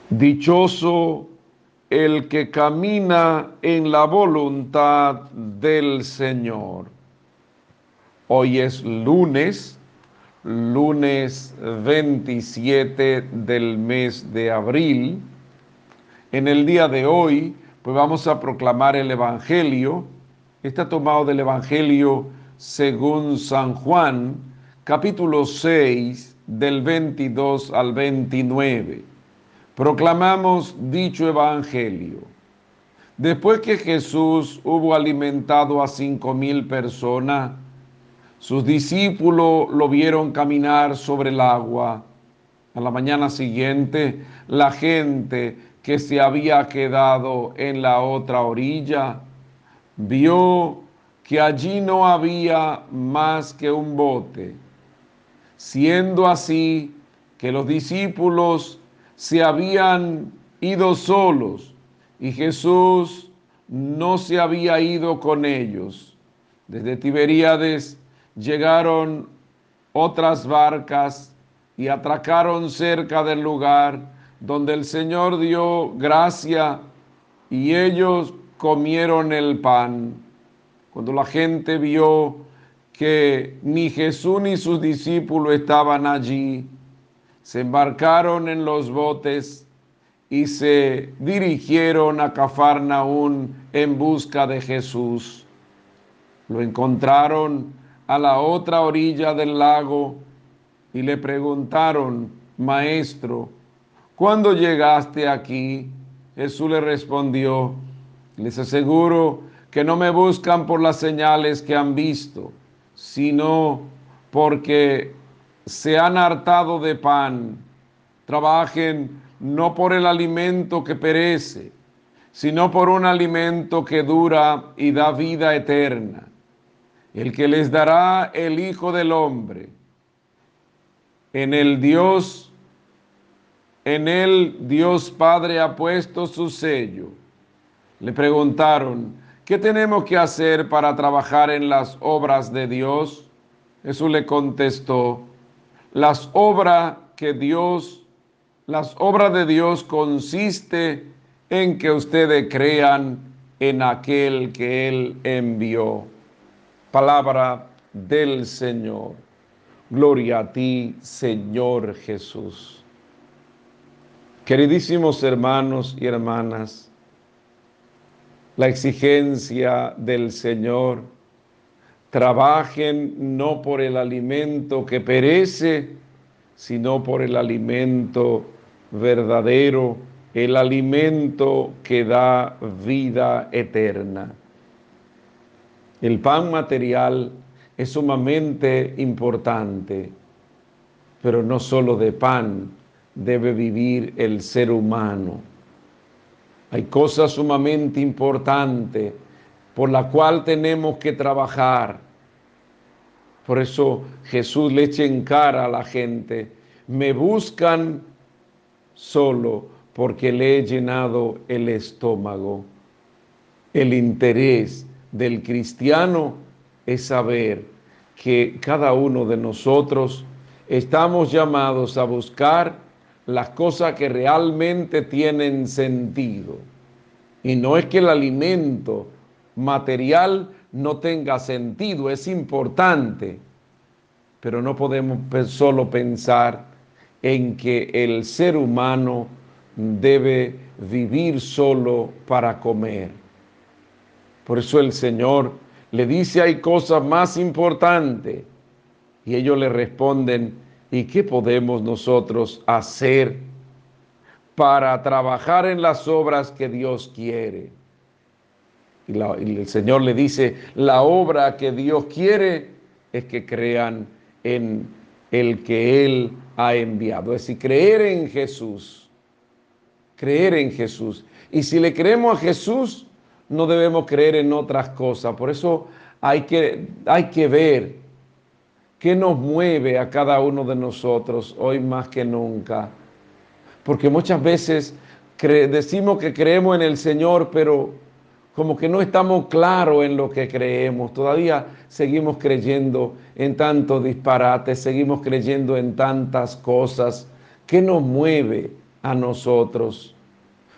Dichoso el que camina en la voluntad del Señor. Hoy es lunes, lunes 27 del mes de abril. En el día de hoy, pues vamos a proclamar el Evangelio. Está tomado del Evangelio según San Juan, capítulo 6, del 22 al 29 proclamamos dicho evangelio. Después que Jesús hubo alimentado a cinco mil personas, sus discípulos lo vieron caminar sobre el agua. A la mañana siguiente, la gente que se había quedado en la otra orilla vio que allí no había más que un bote. Siendo así que los discípulos se habían ido solos y Jesús no se había ido con ellos. Desde Tiberíades llegaron otras barcas y atracaron cerca del lugar donde el Señor dio gracia y ellos comieron el pan. Cuando la gente vio que ni Jesús ni sus discípulos estaban allí, se embarcaron en los botes y se dirigieron a Cafarnaún en busca de Jesús. Lo encontraron a la otra orilla del lago y le preguntaron, Maestro, ¿cuándo llegaste aquí? Jesús le respondió, les aseguro que no me buscan por las señales que han visto, sino porque se han hartado de pan, trabajen no por el alimento que perece, sino por un alimento que dura y da vida eterna, el que les dará el Hijo del Hombre. En el Dios, en el Dios Padre ha puesto su sello. Le preguntaron, ¿qué tenemos que hacer para trabajar en las obras de Dios? Jesús le contestó, las obras que Dios, las obras de Dios consiste en que ustedes crean en aquel que Él envió. Palabra del Señor. Gloria a ti, Señor Jesús. Queridísimos hermanos y hermanas, la exigencia del Señor trabajen no por el alimento que perece, sino por el alimento verdadero, el alimento que da vida eterna. El pan material es sumamente importante, pero no solo de pan debe vivir el ser humano. Hay cosas sumamente importantes por la cual tenemos que trabajar. Por eso Jesús le echa en cara a la gente, me buscan solo porque le he llenado el estómago. El interés del cristiano es saber que cada uno de nosotros estamos llamados a buscar las cosas que realmente tienen sentido. Y no es que el alimento material no tenga sentido, es importante, pero no podemos solo pensar en que el ser humano debe vivir solo para comer. Por eso el Señor le dice hay cosas más importantes y ellos le responden, ¿y qué podemos nosotros hacer para trabajar en las obras que Dios quiere? Y, el Señor le dice, la obra que Dios quiere es que crean en el que Él ha enviado. Es decir, creer en Jesús. Creer en Jesús. Y si le creemos a Jesús, no debemos creer en otras cosas. Por eso hay que, hay que ver qué nos mueve a cada uno de nosotros hoy más que nunca. Porque muchas veces decimos que creemos en el Señor, pero como que no estamos claros en lo que creemos. Todavía seguimos creyendo en tantos disparates, seguimos creyendo en tantas cosas. ¿Qué nos mueve a nosotros?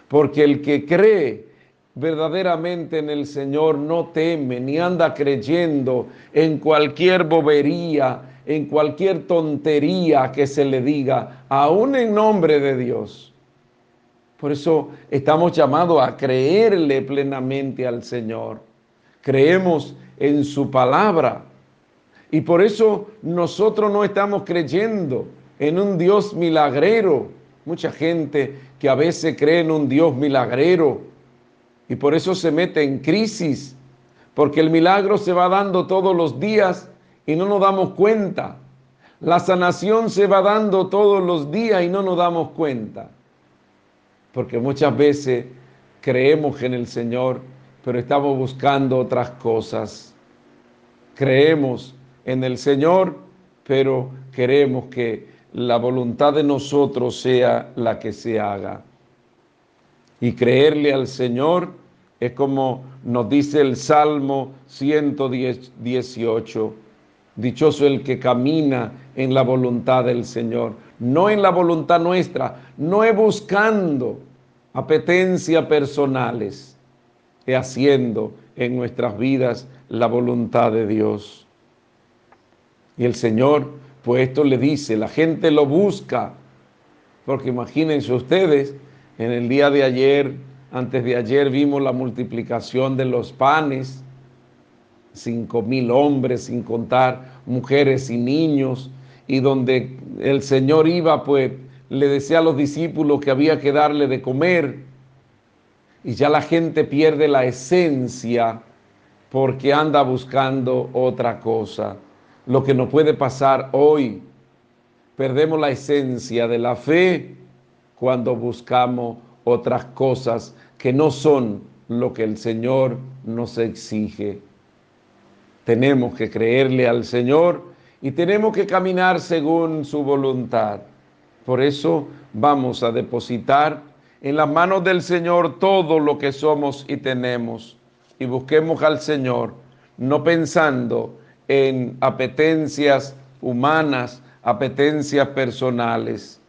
Porque el que cree verdaderamente en el Señor no teme ni anda creyendo en cualquier bobería, en cualquier tontería que se le diga, aún en nombre de Dios. Por eso estamos llamados a creerle plenamente al Señor. Creemos en su palabra. Y por eso nosotros no estamos creyendo en un Dios milagrero. Mucha gente que a veces cree en un Dios milagrero y por eso se mete en crisis, porque el milagro se va dando todos los días y no nos damos cuenta. La sanación se va dando todos los días y no nos damos cuenta. Porque muchas veces creemos en el Señor, pero estamos buscando otras cosas. Creemos en el Señor, pero queremos que la voluntad de nosotros sea la que se haga. Y creerle al Señor es como nos dice el Salmo 118. Dichoso el que camina en la voluntad del Señor, no en la voluntad nuestra, no es buscando apetencias personales, es haciendo en nuestras vidas la voluntad de Dios. Y el Señor, pues esto le dice, la gente lo busca, porque imagínense ustedes, en el día de ayer, antes de ayer vimos la multiplicación de los panes, cinco mil hombres, sin contar mujeres y niños, y donde el Señor iba, pues le decía a los discípulos que había que darle de comer, y ya la gente pierde la esencia porque anda buscando otra cosa. Lo que no puede pasar hoy, perdemos la esencia de la fe cuando buscamos otras cosas que no son lo que el Señor nos exige. Tenemos que creerle al Señor y tenemos que caminar según su voluntad. Por eso vamos a depositar en las manos del Señor todo lo que somos y tenemos y busquemos al Señor, no pensando en apetencias humanas, apetencias personales.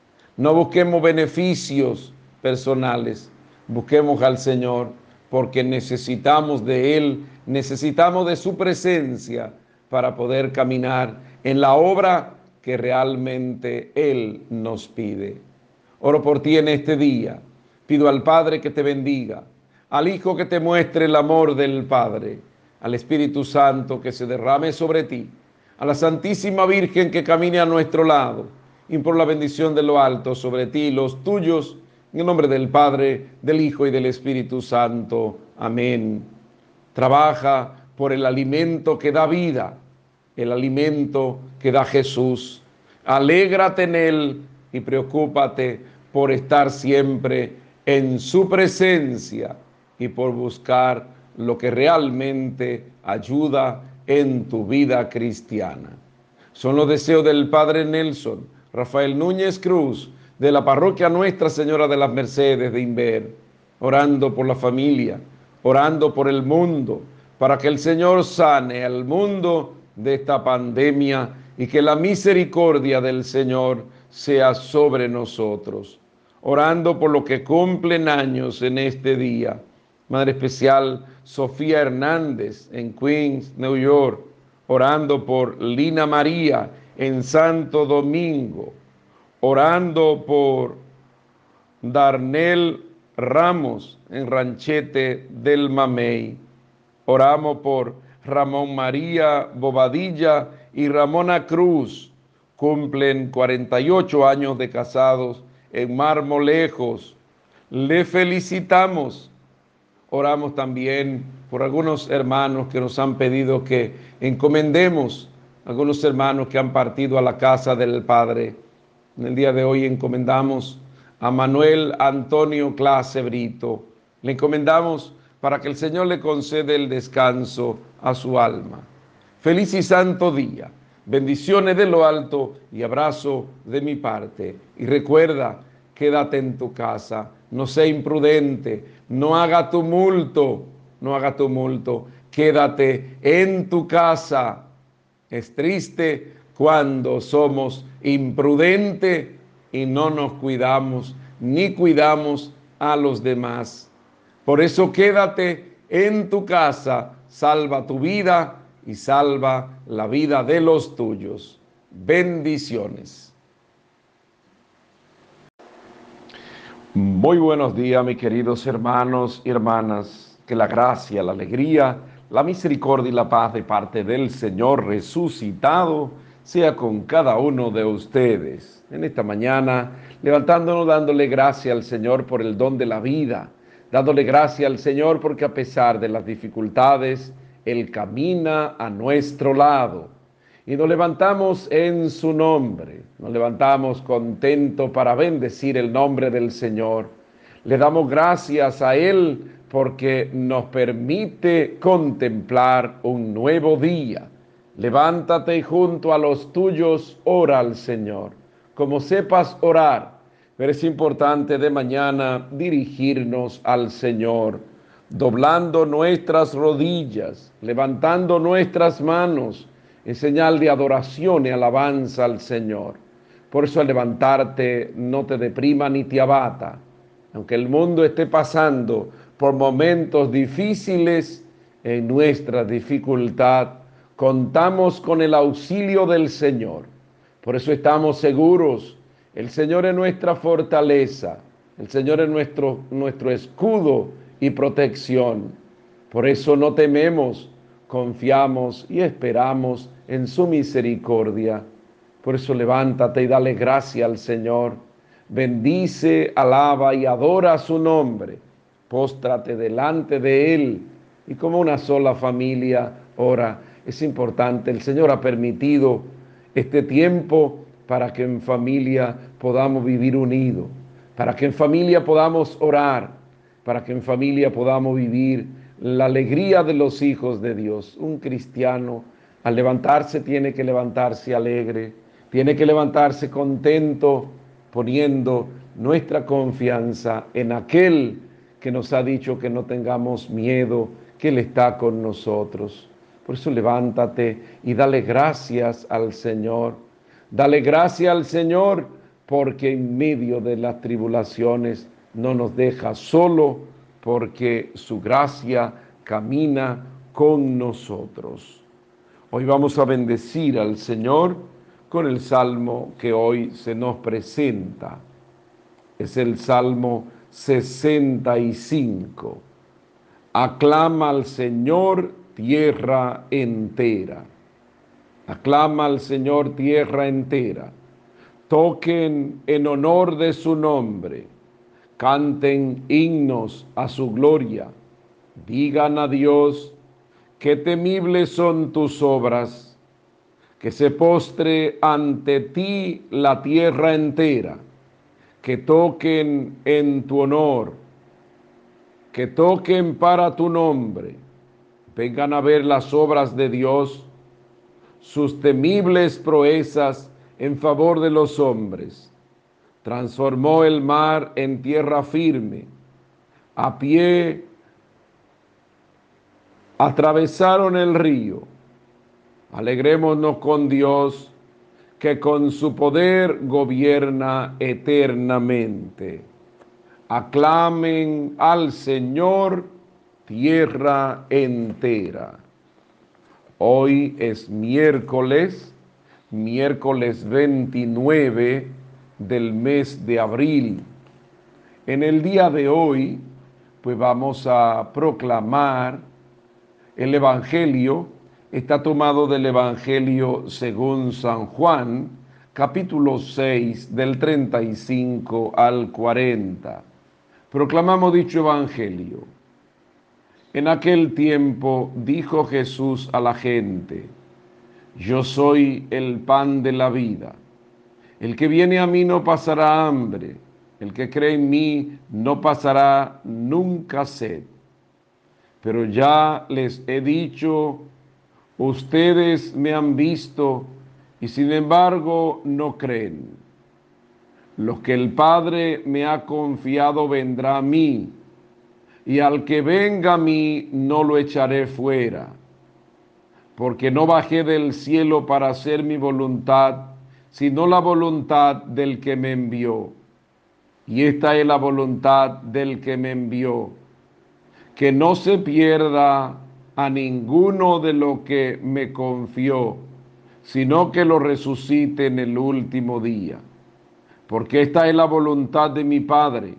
No busquemos beneficios personales. Busquemos al Señor porque necesitamos de Él, necesitamos de su presencia para poder caminar en la obra que realmente Él nos pide. Oro por ti en este día. Pido al Padre que te bendiga, al Hijo que te muestre el amor del Padre, al Espíritu Santo que se derrame sobre ti, a la Santísima Virgen que camine a nuestro lado, y por la bendición de lo alto sobre ti y los tuyos en el nombre del Padre, del Hijo y del Espíritu Santo. Amén. Trabaja por el alimento que da vida, el alimento que da Jesús. Alégrate en Él y preocúpate por estar siempre en su presencia y por buscar lo que realmente ayuda en tu vida cristiana. Son los deseos del Padre Nelson, Rafael Núñez Cruz, de la parroquia Nuestra Señora de las Mercedes de Inver, orando por la familia, orando por el mundo, para que el Señor sane al mundo de esta pandemia y que la misericordia del Señor sea sobre nosotros. Orando por lo que cumplen años en este día. Madre especial Sofía Hernández en Queens, New York, orando por Lina María en Santo Domingo, orando por Darnel Ramos en Ranchete del Mamey. Oramos por Ramón María Bobadilla y Ramona Cruz. Cumplen 48 años de casados en Marmolejos. Le felicitamos. Oramos también por algunos hermanos que nos han pedido que encomendemos algunos hermanos que han partido a la casa del Padre. En el día de hoy encomendamos a Manuel Antonio Clase Brito. Le encomendamos para que el Señor le conceda el descanso a su alma. Feliz y santo día. Bendiciones de lo alto y abrazo de mi parte. Y recuerda, quédate en tu casa, no sea imprudente, no haga tumulto, no haga tumulto, quédate en tu casa. Es triste cuando somos imprudentes y no nos cuidamos ni cuidamos a los demás. Por eso quédate en tu casa, salva tu vida y salva la vida de los tuyos. Bendiciones. Muy buenos días, mis queridos hermanos y hermanas. Que la gracia, la alegría, la misericordia y la paz de parte del Señor resucitado sea con cada uno de ustedes. En esta mañana, levantándonos, dándole gracia al Señor por el don de la vida, dándole gracia al Señor porque a pesar de las dificultades, Él camina a nuestro lado. Y nos levantamos en su nombre, nos levantamos contento para bendecir el nombre del Señor. Le damos gracias a Él porque nos permite contemplar un nuevo día. Levántate junto a los tuyos ora al Señor. Como sepas orar, pero es importante de mañana dirigirnos al Señor doblando nuestras rodillas, levantando nuestras manos en señal de adoración y alabanza al Señor. Por eso al levantarte no te deprima ni te abata. Aunque el mundo esté pasando por momentos difíciles, en nuestra dificultad contamos con el auxilio del Señor. Por eso estamos seguros. El Señor es nuestra fortaleza. El Señor es nuestro, nuestro escudo y protección. Por eso no tememos, confiamos y esperamos en su misericordia. Por eso levántate y dale gracia al Señor. Bendice, alaba y adora su nombre. Póstrate delante de Él y como una sola familia ora. Es importante, el Señor ha permitido este tiempo para que en familia podamos vivir unidos, para que en familia podamos orar, para que en familia podamos vivir la alegría de los hijos de Dios. Un cristiano al levantarse tiene que levantarse alegre, tiene que levantarse contento, poniendo nuestra confianza en aquel que nos ha dicho que no tengamos miedo, que Él está con nosotros. Por eso levántate y dale gracias al Señor. Dale gracias al Señor porque en medio de las tribulaciones no nos deja solo porque su gracia camina con nosotros. Hoy vamos a bendecir al Señor con el salmo que hoy se nos presenta. Es el Salmo 65. Aclama al Señor tierra entera. Aclama al Señor tierra entera. Toquen en honor de su nombre canten himnos a su gloria, digan a Dios, qué temibles son tus obras, que se postre ante ti la tierra entera, que toquen en tu honor, que toquen para tu nombre, vengan a ver las obras de Dios, sus temibles proezas en favor de los hombres transformó el mar en tierra firme. A pie atravesaron el río. Alegrémonos con Dios que con su poder gobierna eternamente. Aclamen al Señor tierra entera. Hoy es miércoles, miércoles 29 del mes de abril. En el día de hoy, pues vamos a proclamar el Evangelio, está tomado del Evangelio según San Juan, capítulo 6, del 35 al 40. Proclamamos dicho Evangelio. En aquel tiempo dijo Jesús a la gente, Yo soy el pan de la vida. El que viene a mí no pasará hambre. El que cree en mí no pasará nunca sed. Pero ya les he dicho, ustedes me han visto y sin embargo no creen. Los que el Padre me ha confiado vendrá a mí, y al que venga a mí no lo echaré fuera, porque no bajé del cielo para hacer mi voluntad, sino la voluntad del que me envió. Y esta es la voluntad del que me envió, que no se pierda a ninguno de lo que me confió, sino que lo resucite en el último día. Porque esta es la voluntad de mi Padre,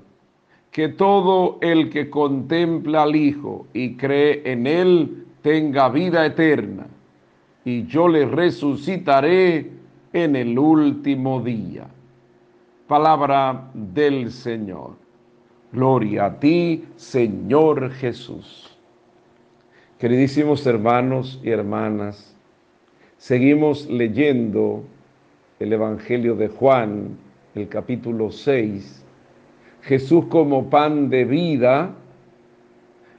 que todo el que contempla al Hijo y cree en Él tenga vida eterna, y yo le resucitaré en el último día. Palabra del Señor. Gloria a ti, Señor Jesús. Queridísimos hermanos y hermanas, seguimos leyendo el Evangelio de Juan, el capítulo 6. Jesús como pan de vida,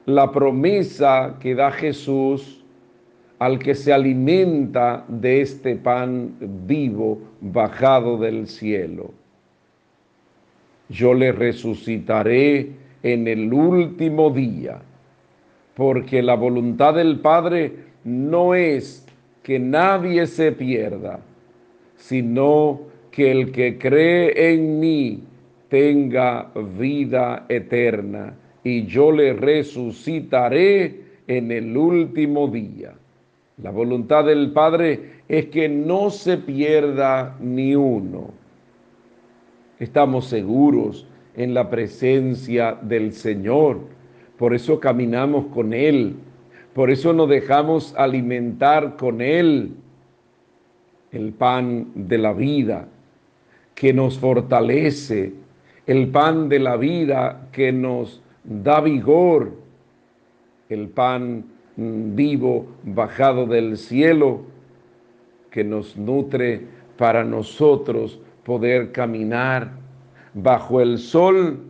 la promesa que da Jesús al que se alimenta de este pan vivo bajado del cielo. Yo le resucitaré en el último día, porque la voluntad del Padre no es que nadie se pierda, sino que el que cree en mí tenga vida eterna, y yo le resucitaré en el último día. La voluntad del Padre es que no se pierda ni uno. Estamos seguros en la presencia del Señor. Por eso caminamos con Él. Por eso nos dejamos alimentar con Él. El pan de la vida que nos fortalece. El pan de la vida que nos da vigor. El pan vivo bajado del cielo que nos nutre para nosotros poder caminar bajo el sol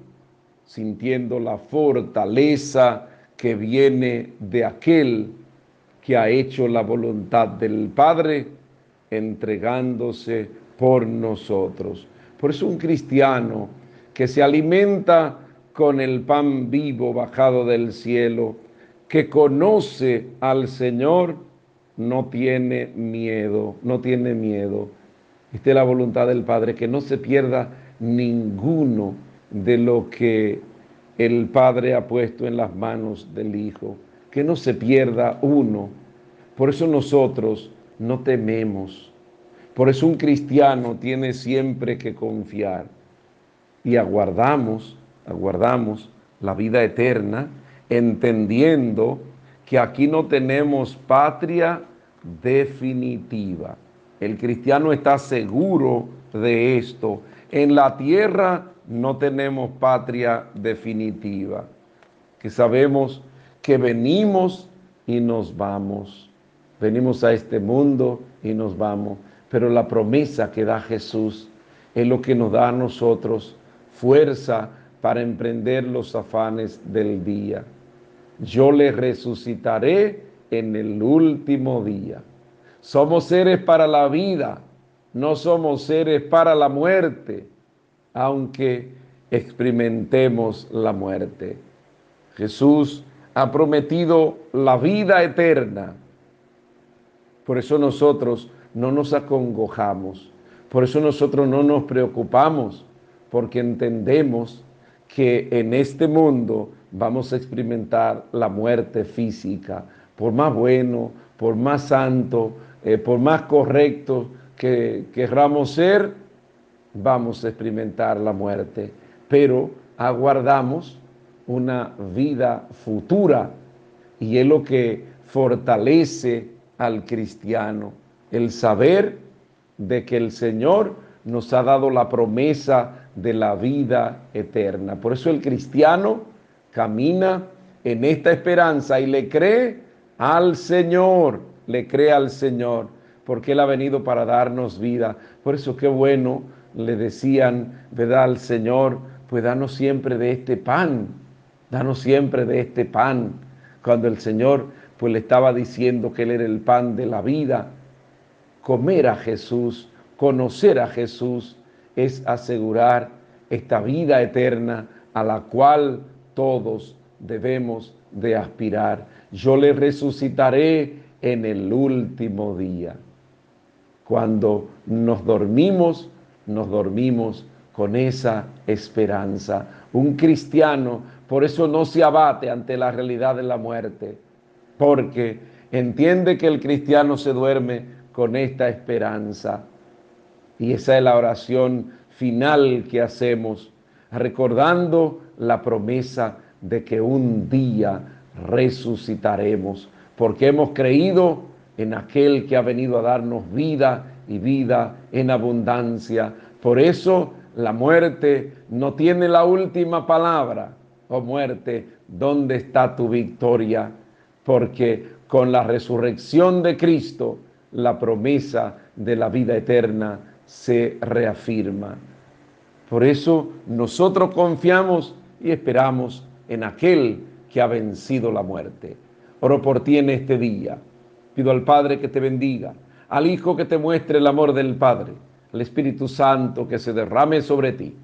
sintiendo la fortaleza que viene de aquel que ha hecho la voluntad del Padre entregándose por nosotros. Por eso un cristiano que se alimenta con el pan vivo bajado del cielo, que conoce al Señor no tiene miedo, no tiene miedo. Esta es la voluntad del Padre, que no se pierda ninguno de lo que el Padre ha puesto en las manos del Hijo, que no se pierda uno. Por eso nosotros no tememos. Por eso un cristiano tiene siempre que confiar y aguardamos, aguardamos la vida eterna entendiendo que aquí no tenemos patria definitiva. El cristiano está seguro de esto. En la tierra no tenemos patria definitiva, que sabemos que venimos y nos vamos. Venimos a este mundo y nos vamos. Pero la promesa que da Jesús es lo que nos da a nosotros fuerza para emprender los afanes del día yo le resucitaré en el último día. Somos seres para la vida, no somos seres para la muerte, aunque experimentemos la muerte. Jesús ha prometido la vida eterna. Por eso nosotros no nos acongojamos, por eso nosotros no nos preocupamos, porque entendemos que en este mundo vamos a experimentar la muerte física, por más bueno, por más santo, eh, por más correcto que querramos ser, vamos a experimentar la muerte, pero aguardamos una vida futura y es lo que fortalece al cristiano, el saber de que el Señor nos ha dado la promesa de la vida eterna. Por eso el cristiano camina en esta esperanza y le cree al Señor, le cree al Señor, porque Él ha venido para darnos vida. Por eso qué bueno le decían, ¿verdad? Al Señor, pues danos siempre de este pan, danos siempre de este pan. Cuando el Señor pues le estaba diciendo que Él era el pan de la vida, comer a Jesús, conocer a Jesús, es asegurar esta vida eterna a la cual todos debemos de aspirar. Yo le resucitaré en el último día. Cuando nos dormimos, nos dormimos con esa esperanza. Un cristiano por eso no se abate ante la realidad de la muerte, porque entiende que el cristiano se duerme con esta esperanza. Y esa es la oración final que hacemos, recordando la promesa de que un día resucitaremos, porque hemos creído en aquel que ha venido a darnos vida y vida en abundancia. Por eso la muerte no tiene la última palabra. Oh muerte, ¿dónde está tu victoria? Porque con la resurrección de Cristo, la promesa de la vida eterna se reafirma. Por eso nosotros confiamos y esperamos en aquel que ha vencido la muerte. Oro por ti en este día. Pido al Padre que te bendiga, al Hijo que te muestre el amor del Padre, al Espíritu Santo que se derrame sobre ti,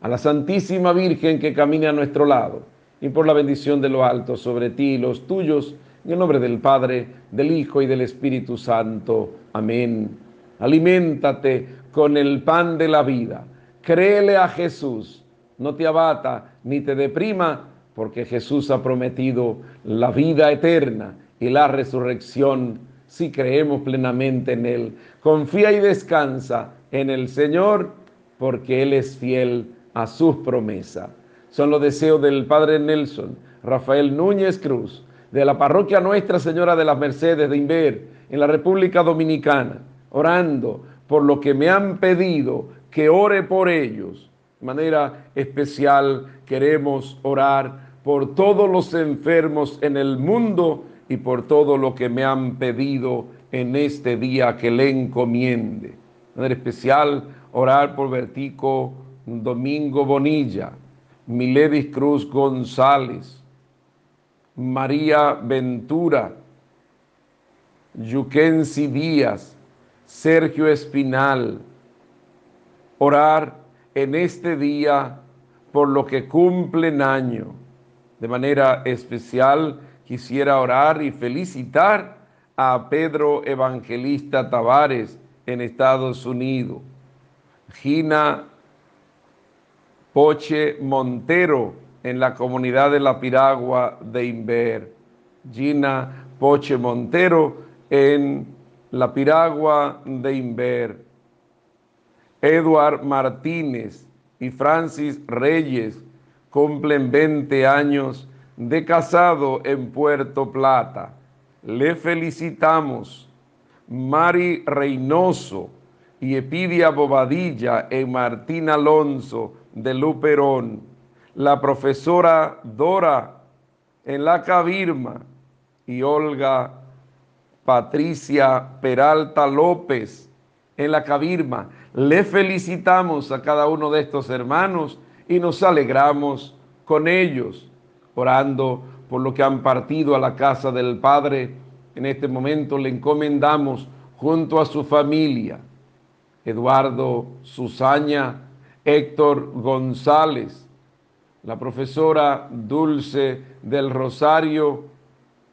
a la Santísima Virgen que camine a nuestro lado, y por la bendición de lo alto sobre ti y los tuyos, en el nombre del Padre, del Hijo y del Espíritu Santo. Amén. Aliméntate con el pan de la vida. Créele a Jesús. No te abata ni te deprima, porque Jesús ha prometido la vida eterna y la resurrección si creemos plenamente en Él. Confía y descansa en el Señor, porque Él es fiel a sus promesas. Son los deseos del Padre Nelson, Rafael Núñez Cruz, de la parroquia Nuestra Señora de las Mercedes de Inver, en la República Dominicana, orando por lo que me han pedido que ore por ellos. De manera especial queremos orar por todos los enfermos en el mundo y por todo lo que me han pedido en este día que le encomiende. De manera especial orar por Vertico Domingo Bonilla, Miledis Cruz González, María Ventura, Yukensi Díaz, Sergio Espinal, orar en este día por lo que cumplen año. De manera especial quisiera orar y felicitar a Pedro Evangelista Tavares en Estados Unidos, Gina Poche Montero en la comunidad de La Piragua de Inver. Gina Poche Montero en La Piragua de Inver. Edward Martínez y Francis Reyes cumplen 20 años de casado en Puerto Plata. Le felicitamos. Mari Reynoso y Epidia Bobadilla en Martín Alonso de Luperón la profesora Dora en la Cabirma y Olga Patricia Peralta López en la Cabirma. Le felicitamos a cada uno de estos hermanos y nos alegramos con ellos, orando por lo que han partido a la casa del Padre. En este momento le encomendamos junto a su familia, Eduardo Susaña, Héctor González, la profesora Dulce del Rosario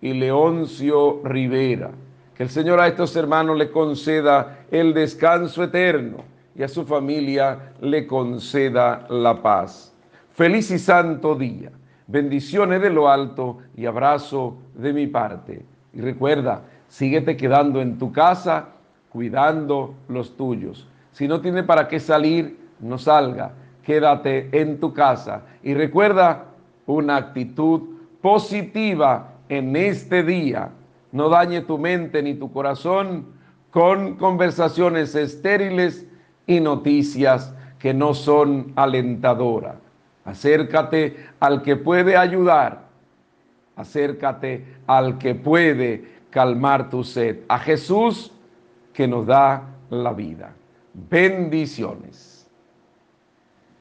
y Leoncio Rivera. Que el Señor a estos hermanos le conceda el descanso eterno y a su familia le conceda la paz. Feliz y santo día. Bendiciones de lo alto y abrazo de mi parte. Y recuerda, síguete quedando en tu casa cuidando los tuyos. Si no tiene para qué salir, no salga quédate en tu casa. Y recuerda una actitud positiva en este día. No dañe tu mente ni tu corazón con conversaciones estériles y noticias que no son alentadoras. Acércate al que puede ayudar. Acércate al que puede calmar tu sed. A Jesús que nos da la vida. Bendiciones.